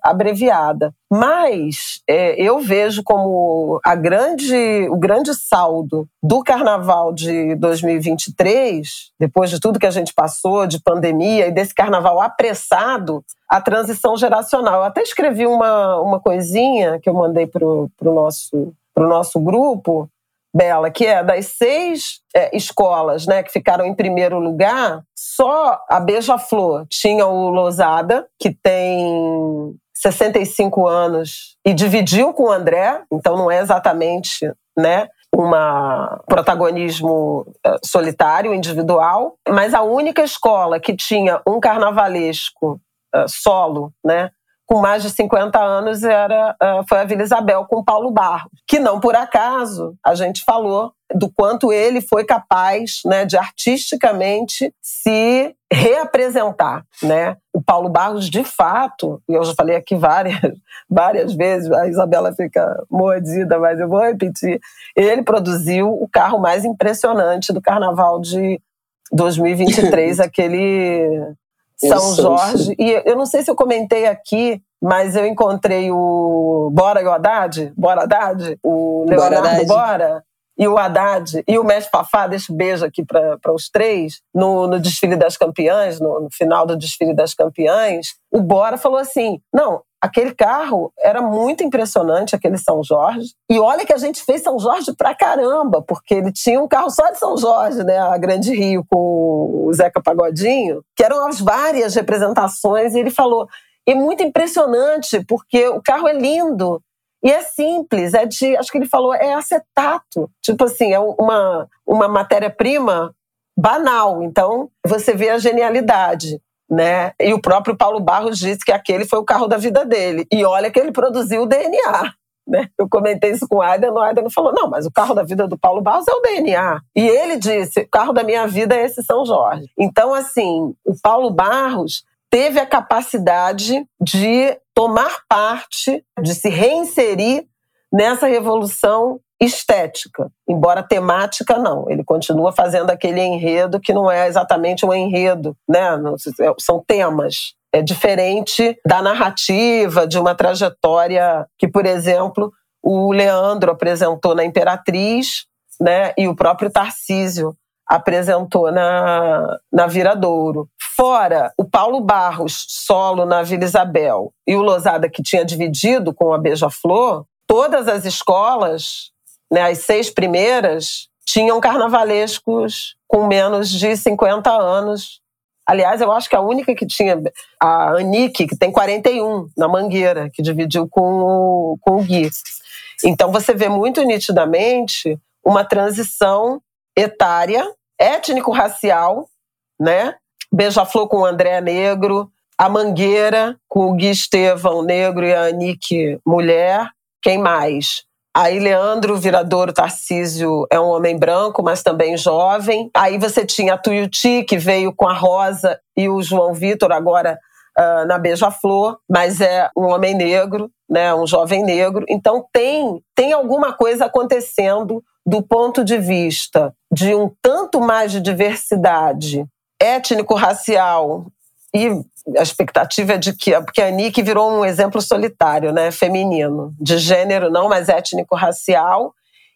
abreviada. Mas é, eu vejo como a grande, o grande saldo do carnaval de 2023, depois de tudo que a gente passou, de pandemia e desse carnaval apressado, a transição geracional. Eu até escrevi uma, uma coisinha que eu mandei para o nosso, pro nosso grupo, Bela, que é das seis é, escolas né, que ficaram em primeiro lugar, só a Beija-Flor tinha o Lousada, que tem 65 anos e dividiu com o André, então não é exatamente né, um protagonismo é, solitário, individual, mas a única escola que tinha um carnavalesco uh, solo, né, com mais de 50 anos era uh, foi a Vila Isabel com Paulo Barros, que não por acaso a gente falou do quanto ele foi capaz né, de artisticamente se reapresentar. Né? O Paulo Barros, de fato, e eu já falei aqui várias, várias vezes, a Isabela fica mordida, mas eu vou repetir, ele produziu o carro mais impressionante do carnaval de 2023, aquele são Jorge. E eu não sei se eu comentei aqui, mas eu encontrei o Bora e o Haddad, Bora Haddad, o Leonardo Bora, Haddad. Bora? E o Haddad? E o Mestre Fafá, deixa um beijo aqui para os três, no, no desfile das campeãs, no, no, final do desfile das campeãs, o Bora falou assim: não, aquele carro era muito impressionante, aquele São Jorge. E olha que a gente fez São Jorge pra caramba, porque ele tinha um carro só de São Jorge, né? A Grande Rio com o Zeca Pagodinho, que eram as várias representações, e ele falou. E muito impressionante, porque o carro é lindo. E é simples, é de, acho que ele falou, é acetato. Tipo assim, é uma, uma matéria-prima banal. Então, você vê a genialidade. Né? E o próprio Paulo Barros disse que aquele foi o carro da vida dele. E olha que ele produziu o DNA. Né? Eu comentei isso com o Aida, o Aida não falou, não, mas o carro da vida do Paulo Barros é o DNA. E ele disse, o carro da minha vida é esse São Jorge. Então, assim, o Paulo Barros teve a capacidade de tomar parte, de se reinserir nessa revolução estética, embora temática não. Ele continua fazendo aquele enredo que não é exatamente um enredo, né? É, são temas. É diferente da narrativa de uma trajetória que, por exemplo, o Leandro apresentou na Imperatriz, né? E o próprio Tarcísio apresentou na, na Viradouro. Fora o Paulo Barros, solo na Vila Isabel, e o Losada, que tinha dividido com a Beija-Flor, todas as escolas, né, as seis primeiras, tinham carnavalescos com menos de 50 anos. Aliás, eu acho que a única que tinha, a Anique, que tem 41, na Mangueira, que dividiu com o, com o Gui. Então você vê muito nitidamente uma transição etária, étnico-racial, né? Beija-Flor com o André Negro, a Mangueira com o Gui Estevão Negro e a Anique Mulher. Quem mais? Aí Leandro Viradouro Tarcísio é um homem branco, mas também jovem. Aí você tinha a Tuiuti, que veio com a Rosa, e o João Vitor, agora uh, na Beija-Flor, mas é um homem negro, né, um jovem negro. Então tem, tem alguma coisa acontecendo do ponto de vista de um tanto mais de diversidade étnico-racial e a expectativa é de que porque a Nick virou um exemplo solitário, né, feminino, de gênero não, mas étnico-racial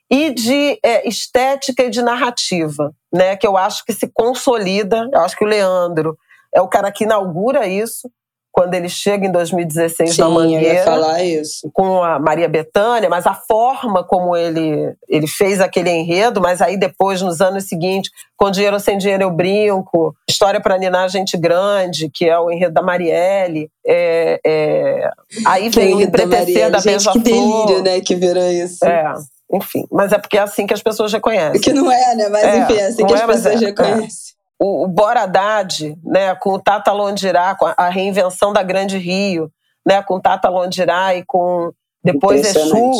e de é, estética e de narrativa, né, que eu acho que se consolida. Eu acho que o Leandro é o cara que inaugura isso quando ele chega em 2016 Sim, na Mangueira. Falar isso. Com a Maria Bethânia, mas a forma como ele, ele fez aquele enredo, mas aí depois, nos anos seguintes, com dinheiro ou sem dinheiro eu brinco, História para Ninar Gente Grande, que é o enredo da Marielle. É, é... Aí vem o Empretecer da, da Gente, que delírio, né, que virou isso. É. Enfim, mas é porque é assim que as pessoas reconhecem. Que não é, né? Mas é, enfim, é assim que as é, pessoas é, reconhecem o, o Bora Haddad, né, com o Tata Londirá, com a reinvenção da Grande Rio, né, com Tata Londirá e com depois Exu,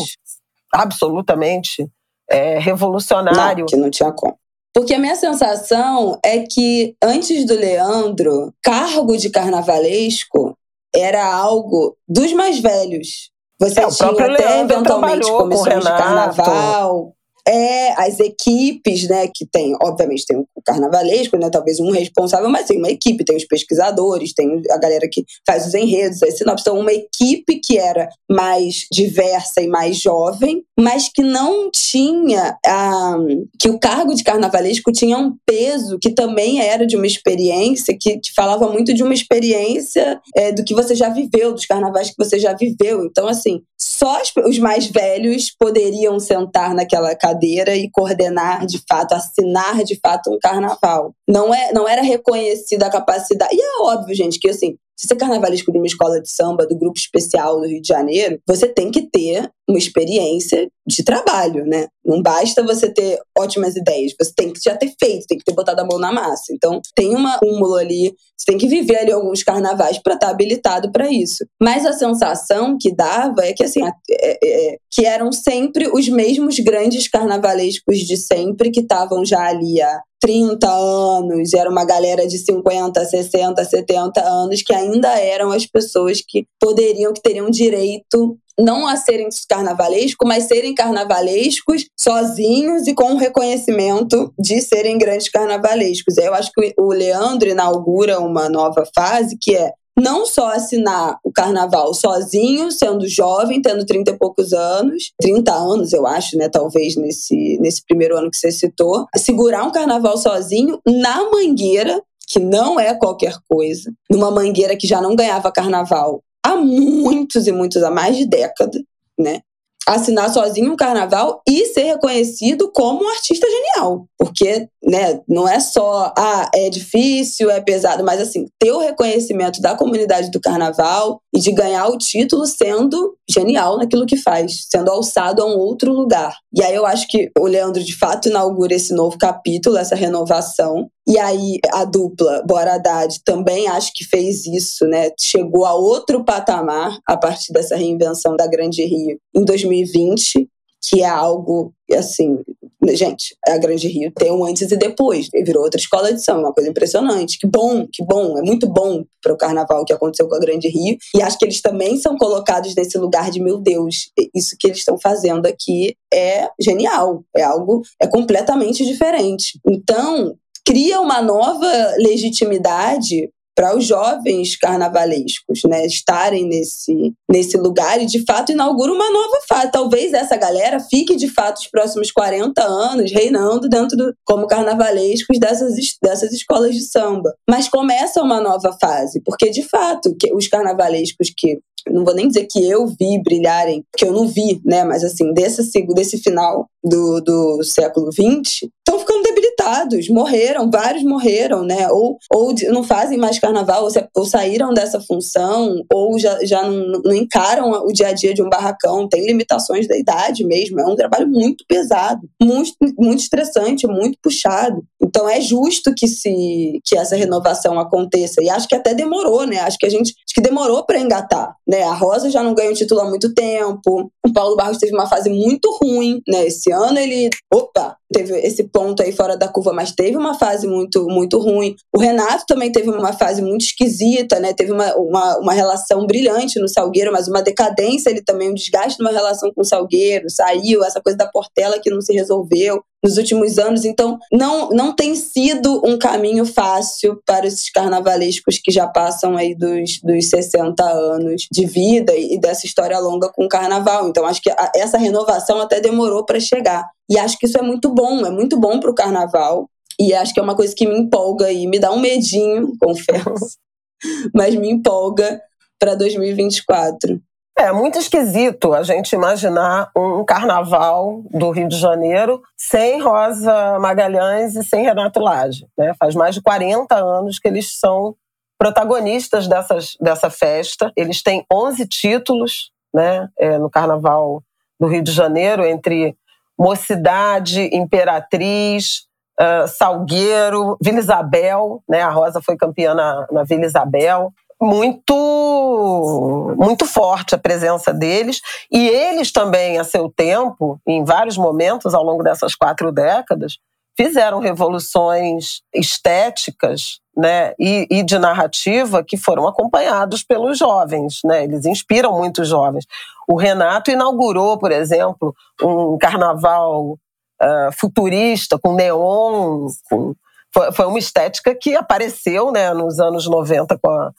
absolutamente é, revolucionário. Não, que não tinha como. Porque a minha sensação é que antes do Leandro, cargo de carnavalesco era algo dos mais velhos. Você é, tinha até eventualmente comissões de carnaval. É, as equipes, né, que tem, obviamente, tem o carnavalesco, né, talvez um responsável, mas tem uma equipe, tem os pesquisadores, tem a galera que faz os enredos, as sinopses. Então, uma equipe que era mais diversa e mais jovem, mas que não tinha, ah, que o cargo de carnavalesco tinha um peso que também era de uma experiência, que, que falava muito de uma experiência é, do que você já viveu, dos carnavais que você já viveu. Então, assim, só os mais velhos poderiam sentar naquela cadeira e coordenar de fato, assinar de fato um carnaval. Não, é, não era reconhecida a capacidade. E é óbvio, gente, que assim, se você é carnavalesco de uma escola de samba, do grupo especial do Rio de Janeiro, você tem que ter uma experiência de trabalho, né? Não basta você ter ótimas ideias, você tem que já ter feito, tem que ter botado a mão na massa. Então, tem um cúmulo ali, você tem que viver ali alguns carnavais para estar tá habilitado para isso. Mas a sensação que dava é que, assim, é, é, é, que eram sempre os mesmos grandes carnavalescos de sempre que estavam já ali há 30 anos, era uma galera de 50, 60, 70 anos que ainda eram as pessoas que poderiam, que teriam direito não a serem carnavalescos, mas serem carnavalescos sozinhos e com o reconhecimento de serem grandes carnavalescos. Eu acho que o Leandro inaugura uma nova fase que é não só assinar o carnaval sozinho, sendo jovem, tendo 30 e poucos anos, 30 anos, eu acho, né, talvez nesse, nesse primeiro ano que você citou, segurar um carnaval sozinho na mangueira, que não é qualquer coisa, numa mangueira que já não ganhava carnaval há muitos e muitos, há mais de década, né? Assinar sozinho um carnaval e ser reconhecido como um artista genial. Porque, né, não é só, ah, é difícil, é pesado, mas assim, ter o reconhecimento da comunidade do carnaval e de ganhar o título sendo genial naquilo que faz, sendo alçado a um outro lugar. E aí eu acho que o Leandro de fato inaugura esse novo capítulo, essa renovação. E aí a dupla Bora Haddad também acho que fez isso, né? Chegou a outro patamar a partir dessa reinvenção da Grande Rio em 2020, que é algo assim, gente, a Grande Rio tem um antes e depois, virou outra escola de samba, uma coisa impressionante. Que bom, que bom, é muito bom para o carnaval que aconteceu com a Grande Rio. E acho que eles também são colocados nesse lugar de meu Deus, isso que eles estão fazendo aqui é genial, é algo é completamente diferente. Então, cria uma nova legitimidade para os jovens carnavalescos, né, estarem nesse, nesse lugar e de fato inaugura uma nova fase. Talvez essa galera fique de fato os próximos 40 anos reinando dentro do, como carnavalescos dessas, dessas escolas de samba. Mas começa uma nova fase, porque de fato que os carnavalescos que não vou nem dizer que eu vi brilharem, que eu não vi, né? Mas assim, desse, desse final do, do século XX, estão ficando debilitados, morreram, vários morreram, né? Ou, ou não fazem mais carnaval, ou, se, ou saíram dessa função, ou já, já não, não, encaram o dia a dia de um barracão, tem limitações da idade mesmo. É um trabalho muito pesado, muito, muito estressante, muito puxado. Então é justo que se que essa renovação aconteça. E acho que até demorou, né? Acho que a gente acho que demorou para engatar, né? A Rosa já não ganha o título há muito tempo. O Paulo Barros teve uma fase muito ruim, né? Esse ano ele, opa, teve esse ponto aí fora da curva, mas teve uma fase muito muito ruim. O Renato também teve uma fase muito esquisita, né? Teve uma, uma, uma relação brilhante no Salgueiro, mas uma decadência, ele também um desgaste numa relação com o Salgueiro, saiu essa coisa da Portela que não se resolveu nos últimos anos. Então, não, não tem sido um caminho fácil para esses carnavalescos que já passam aí dos, dos 60 anos de vida e dessa história longa com o carnaval. Então, acho que a, essa renovação até demorou para chegar. E acho que isso é muito bom, é muito bom para o carnaval. E acho que é uma coisa que me empolga e me dá um medinho, confesso, mas me empolga para 2024. É muito esquisito a gente imaginar um carnaval do Rio de Janeiro sem Rosa Magalhães e sem Renato Lage. Né? Faz mais de 40 anos que eles são protagonistas dessas, dessa festa. Eles têm 11 títulos né, é, no carnaval do Rio de Janeiro, entre Mocidade, Imperatriz, uh, Salgueiro, Vila Isabel. Né? A Rosa foi campeã na, na Vila Isabel muito muito forte a presença deles e eles também a seu tempo em vários momentos ao longo dessas quatro décadas fizeram revoluções estéticas né, e, e, de narrativa que foram acompanhados pelos jovens, né? Eles inspiram muitos jovens. O Renato inaugurou, por exemplo, um carnaval uh, futurista, com neon. Com... Foi, uma estética que apareceu né, nos anos 90 com a,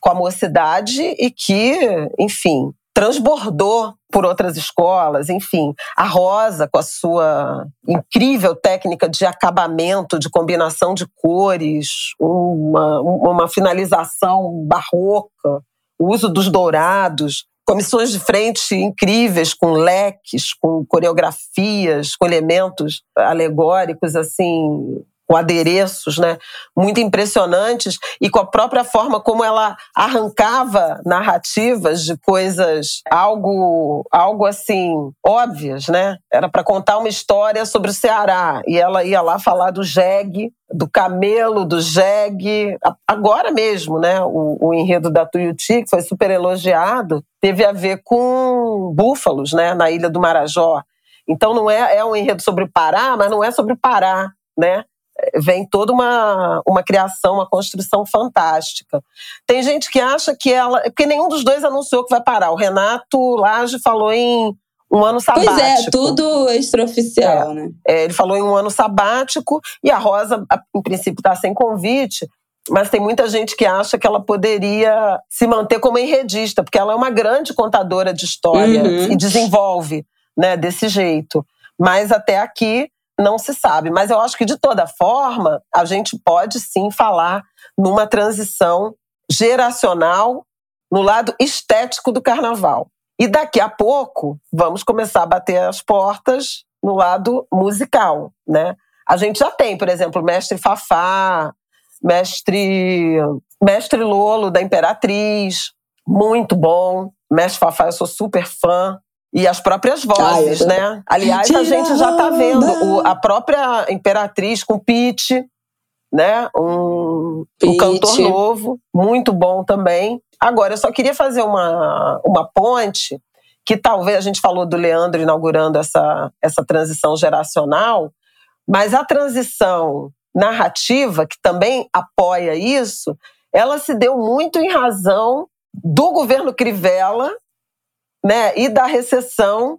com a mocidade e que, enfim, transbordou por outras escolas, enfim. A Rosa, com a sua incrível técnica de acabamento, de combinação de cores, uma, uma finalização barroca, o uso dos dourados, comissões de frente incríveis, com leques, com coreografias, com elementos alegóricos, assim, com adereços, né, muito impressionantes e com a própria forma como ela arrancava narrativas de coisas algo algo assim óbvias, né? Era para contar uma história sobre o Ceará e ela ia lá falar do jegue, do camelo, do jegue. Agora mesmo, né, o, o enredo da Tuiuti, que foi super elogiado, teve a ver com búfalos, né, na ilha do Marajó. Então não é, é um enredo sobre o Pará, mas não é sobre o Pará, né? Vem toda uma, uma criação, uma construção fantástica. Tem gente que acha que ela. Porque nenhum dos dois anunciou que vai parar. O Renato Lage falou em um ano sabático. Pois é, tudo extraoficial, é. né? É, ele falou em um ano sabático e a Rosa, em princípio, está sem convite. Mas tem muita gente que acha que ela poderia se manter como enredista, porque ela é uma grande contadora de história uhum. e desenvolve né, desse jeito. Mas até aqui não se sabe. Mas eu acho que, de toda forma, a gente pode sim falar numa transição geracional no lado estético do carnaval. E daqui a pouco vamos começar a bater as portas no lado musical, né? A gente já tem, por exemplo, mestre Fafá, mestre mestre Lolo da Imperatriz, muito bom. Mestre Fafá, eu sou super fã. E as próprias vozes, Ai, né? Aliás, a gente já está vendo o, a própria Imperatriz com Pete, né? Um, um, cantor novo, muito bom também. Agora, eu só queria fazer uma, uma ponte, que talvez a gente falou do Leandro inaugurando essa, essa transição geracional, mas a transição narrativa, que também apoia isso, ela se deu muito em razão do governo Crivella né, e da recessão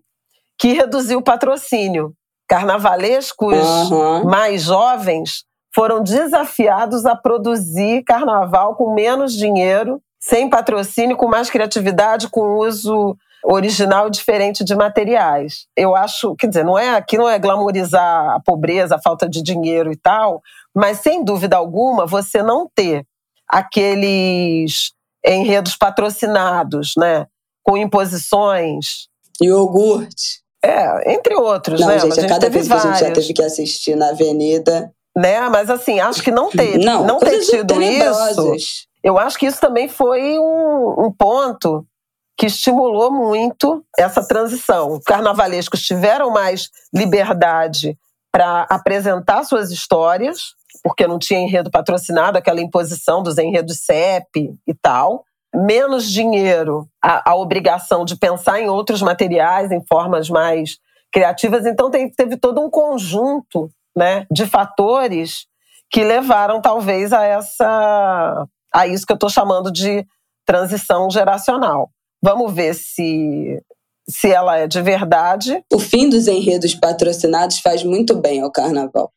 que reduziu o patrocínio. Carnavalescos uhum. mais jovens foram desafiados a produzir carnaval com menos dinheiro, sem patrocínio, com mais criatividade, com uso original diferente de materiais. Eu acho, quer dizer, não é aqui não é glamorizar a pobreza, a falta de dinheiro e tal, mas sem dúvida alguma você não ter aqueles enredos patrocinados, né? Com imposições. Iogurte. É, entre outros, não, né? Gente, a, gente cada vez que a gente já teve que assistir na Avenida. Né? Mas assim, acho que não ter, não, não ter tido isso. Eu acho que isso também foi um, um ponto que estimulou muito essa transição. Carnavalescos tiveram mais liberdade para apresentar suas histórias, porque não tinha enredo patrocinado, aquela imposição dos enredos CEP e tal menos dinheiro, a, a, obrigação de pensar em outros materiais, em formas mais criativas. Então, tem, teve todo um conjunto né, de fatores que levaram, talvez, a essa a isso que eu estou chamando de transição geracional. Vamos ver se se ela é de verdade. O fim dos enredos patrocinados faz muito bem ao carnaval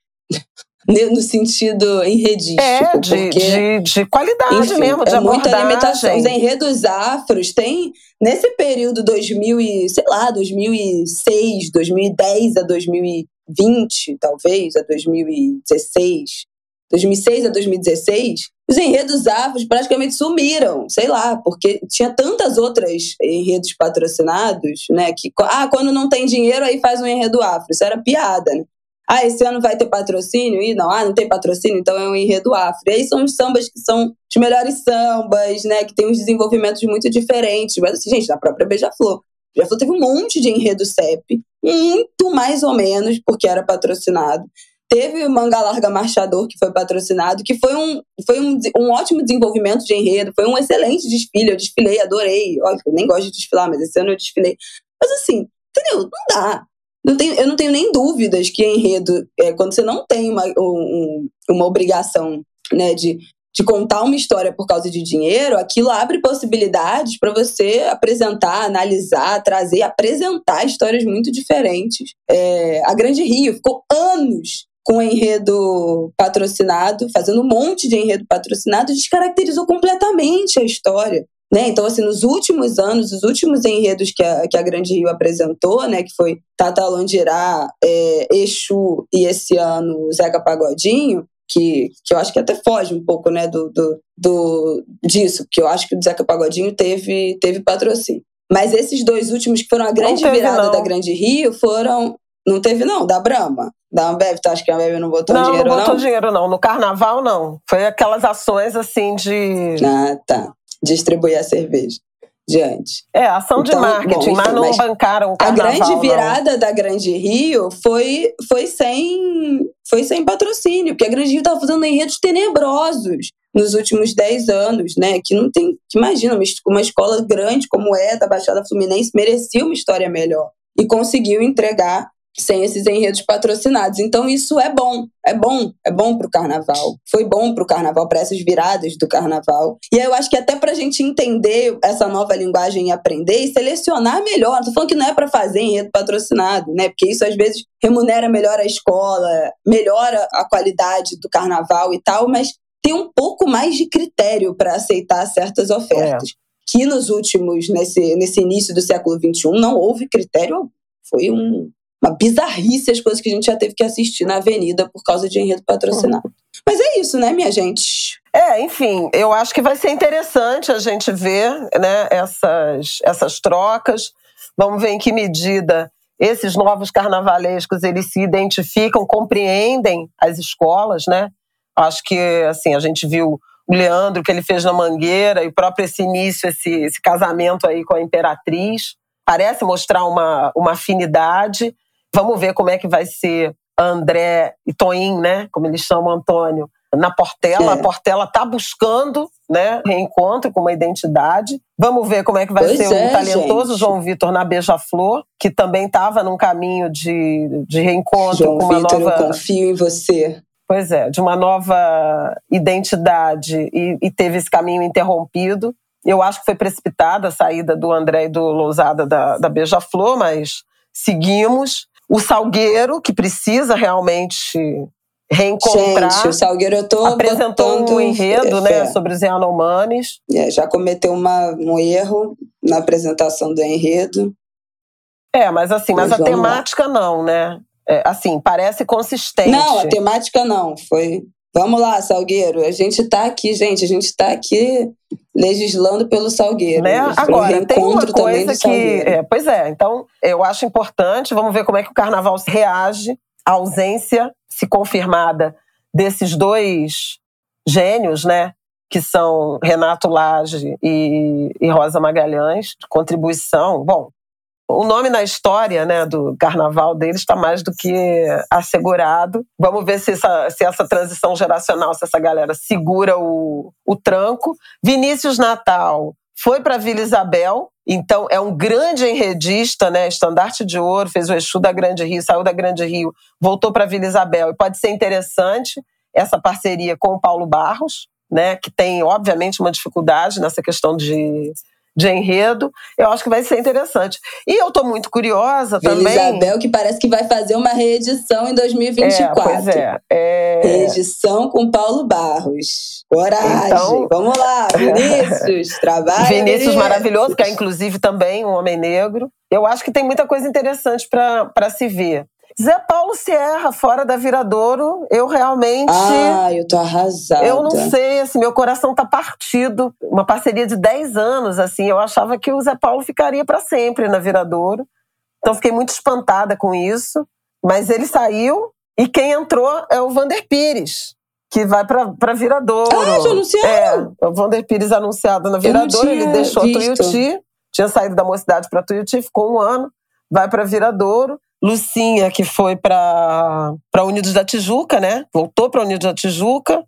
no sentido enredístico. É, de, porque, de, de qualidade enfim, mesmo, de é muita limitação. Os enredos afros têm, nesse período 2000 e, sei lá, 2006, 2010 a 2020, talvez, a 2016, 2006 a 2016, os enredos afros praticamente sumiram, sei lá, porque tinha tantas outras enredos patrocinados, né, que, ah, quando não tem dinheiro aí faz um enredo afro, isso era piada, né? Ah, esse ano vai ter patrocínio? E não, ah, não tem patrocínio, então é um enredo afro. E aí são os sambas que são os melhores sambas, né? Que tem uns desenvolvimentos muito diferentes. Mas assim, gente, na própria Beija-Flor. Beija-Flor teve um monte de enredo CEP, muito mais ou menos, porque era patrocinado. Teve o Manga Larga Marchador, que foi patrocinado, que foi um, foi um, um ótimo desenvolvimento de enredo, foi um excelente desfile. Eu desfilei, adorei. Olha, eu nem gosto de desfilar, mas esse ano eu desfilei. Mas assim, entendeu? Não dá. Não tenho, eu não tenho nem dúvidas que enredo, é, quando você não tem uma, um, uma obrigação né, de de contar uma história por causa de dinheiro, aquilo abre possibilidades para você apresentar, analisar, trazer, apresentar histórias muito diferentes. É, a Grande Rio ficou anos com enredo patrocinado, fazendo um monte de enredo patrocinado, descaracterizou completamente a história. Né? Então, assim, nos últimos anos, os últimos enredos que a, que a Grande Rio apresentou, né, que foi Tata Londirá, é, Exu e esse ano Zeca Pagodinho, que, que eu acho que até foge um pouco né, do, do, do disso, porque eu acho que o Zeca Pagodinho teve, teve patrocínio. Mas esses dois últimos, que foram a grande teve, virada não. da Grande Rio, foram. Não teve, não, da Brahma. Da Ambev, tu acha que a Ambev não botou não, dinheiro, não? Não, botou dinheiro, não. No carnaval, não. Foi aquelas ações, assim, de... Ah, tá. Distribuir a cerveja diante. É, ação de então, marketing, bom, mas não mas bancaram o carnaval, A grande virada não. da Grande Rio foi, foi, sem, foi sem patrocínio, porque a Grande Rio estava fazendo enredos tenebrosos nos últimos 10 anos, né? Que não tem. Que imagina, uma escola grande como é da Baixada Fluminense merecia uma história melhor. E conseguiu entregar sem esses enredos patrocinados. Então isso é bom, é bom, é bom para o carnaval. Foi bom para o carnaval, para essas viradas do carnaval. E eu acho que até para a gente entender essa nova linguagem e aprender e selecionar melhor. Tô falando que não é para fazer enredo patrocinado, né? Porque isso às vezes remunera melhor a escola, melhora a qualidade do carnaval e tal, mas tem um pouco mais de critério para aceitar certas ofertas. É. Que nos últimos, nesse, nesse início do século XXI, não houve critério. Foi um, uma bizarrice as coisas que a gente já teve que assistir na avenida por causa de enredo patrocinado. Uhum. Mas é isso, né, minha gente? É, enfim, eu acho que vai ser interessante a gente ver né, essas, essas trocas. Vamos ver em que medida esses novos carnavalescos eles se identificam, compreendem as escolas, né? Acho que assim a gente viu o Leandro que ele fez na Mangueira e o próprio esse início, esse, esse casamento aí com a Imperatriz parece mostrar uma, uma afinidade. Vamos ver como é que vai ser André e Toim, né? Como eles chamam Antônio, na Portela. É. A Portela está buscando né, reencontro com uma identidade. Vamos ver como é que vai pois ser é, o talentoso gente. João Vitor na Beija-Flor, que também estava num caminho de, de reencontro João com uma Vitor, nova. Eu confio em você. Pois é, de uma nova identidade e, e teve esse caminho interrompido. Eu acho que foi precipitada a saída do André e do Lousada da, da Beija-Flor, mas seguimos o Salgueiro, que precisa realmente reencontrar. Gente, o Salgueiro eu tô apresentou um enredo, né, sobre os Yanomamis. É, já cometeu uma, um erro na apresentação do enredo. É, mas assim, mas, mas a temática lá. não, né? É, assim, parece consistente. Não, a temática não. Foi. Vamos lá, Salgueiro. A gente tá aqui, gente. A gente tá aqui legislando pelo Salgueiro. Né? Agora, tem uma coisa que. É, pois é, então eu acho importante, vamos ver como é que o carnaval reage à ausência, se confirmada, desses dois gênios, né? Que são Renato Lage e, e Rosa Magalhães, de contribuição. Bom, o nome na história né, do carnaval deles está mais do que assegurado. Vamos ver se essa, se essa transição geracional, se essa galera segura o, o tranco. Vinícius Natal foi para Vila Isabel, então é um grande enredista, né? Estandarte de ouro, fez o Exu da Grande Rio, saiu da Grande Rio, voltou para Vila Isabel. E pode ser interessante essa parceria com o Paulo Barros, né? Que tem, obviamente, uma dificuldade nessa questão de de enredo, eu acho que vai ser interessante. E eu estou muito curiosa Vila também. Isabel, que parece que vai fazer uma reedição em 2024. É, pois é, é. Reedição com Paulo Barros. Coragem. Então, Vamos lá, Vinícius, trabalho. Vinícius, maravilhoso, que é inclusive também um homem negro. Eu acho que tem muita coisa interessante para se ver. Zé Paulo Sierra, fora da Viradouro, eu realmente. Ah, eu tô arrasada. Eu não sei, assim, meu coração tá partido. Uma parceria de 10 anos, assim, eu achava que o Zé Paulo ficaria para sempre na Viradouro. Então fiquei muito espantada com isso. Mas ele saiu e quem entrou é o Vander Pires, que vai para Viradouro. Ah, já anunciaram? É, o Vander Pires anunciado na Viradouro, ele deixou visto. Tuiuti, tinha saído da mocidade para Tuiuti, ficou um ano, vai para Viradouro. Lucinha, que foi para Unidos da Tijuca, né? Voltou para Unidos da Tijuca.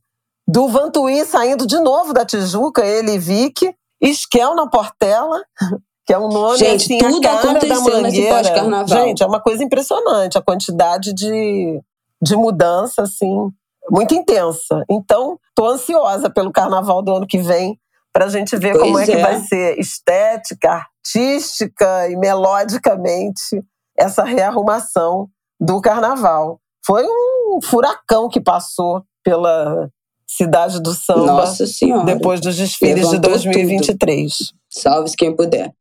Do Vantuí saindo de novo da Tijuca, ele e Vicky. Esquel na Portela, que é um nome Gente, assim, tudo a cara da mangueira. Gente, é uma coisa impressionante a quantidade de, de mudança, assim, muito intensa. Então, tô ansiosa pelo carnaval do ano que vem para a gente ver Pois como é, que é. vai ser estética, artística e melodicamente essa rearrumação do carnaval. Foi um furacão que passou pela cidade do samba Nossa Senhora. depois dos desfiles de Levantou 2023. Salve-se quem puder.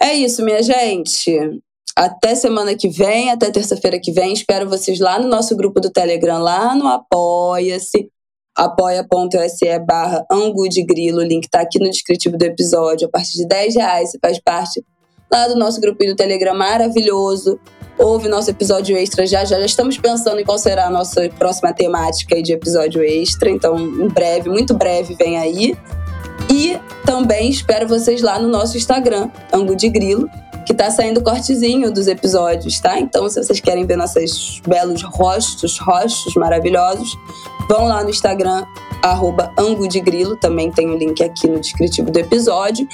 É isso, minha gente. Até semana que vem, até terça-feira que vem. Espero vocês lá no nosso grupo do Telegram, lá no Apoia-se. apoia.se barra Angu de Grilo. O link tá aqui no descritivo do episódio. A partir de 10 reais você faz parte lá do nosso grupinho do Telegram maravilhoso. Ouve nosso episódio extra já, já. Já estamos pensando em qual será a nossa próxima temática de episódio extra. Então, em breve, muito breve, vem aí. E também espero vocês lá no nosso Instagram, Angu de Grilo, que tá saindo cortezinho dos episódios, tá? Então, se vocês querem ver nossos belos rostos, rostos maravilhosos, vão lá no Instagram, arroba Angu de Grilo, também tem o link aqui no descritivo do episódio,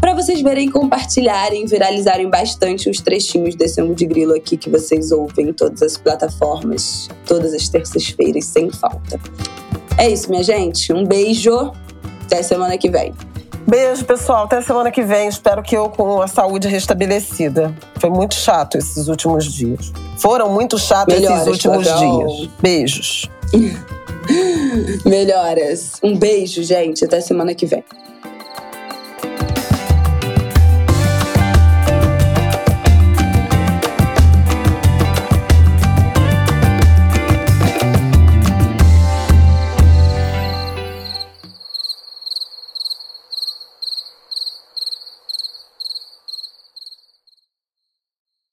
para vocês verem, compartilharem, viralizarem bastante os trechinhos desse Angu de Grilo aqui que vocês ouvem em todas as plataformas, todas as terças-feiras, sem falta. É isso, minha gente. Um beijo. Até semana que vem. Beijo, pessoal. Até semana que vem. Espero que eu com a saúde restabelecida. Foi muito chato esses últimos dias. Foram muito chatos Melhoras, esses últimos dias. Beijos. Melhoras. Um beijo, gente. Até semana que vem.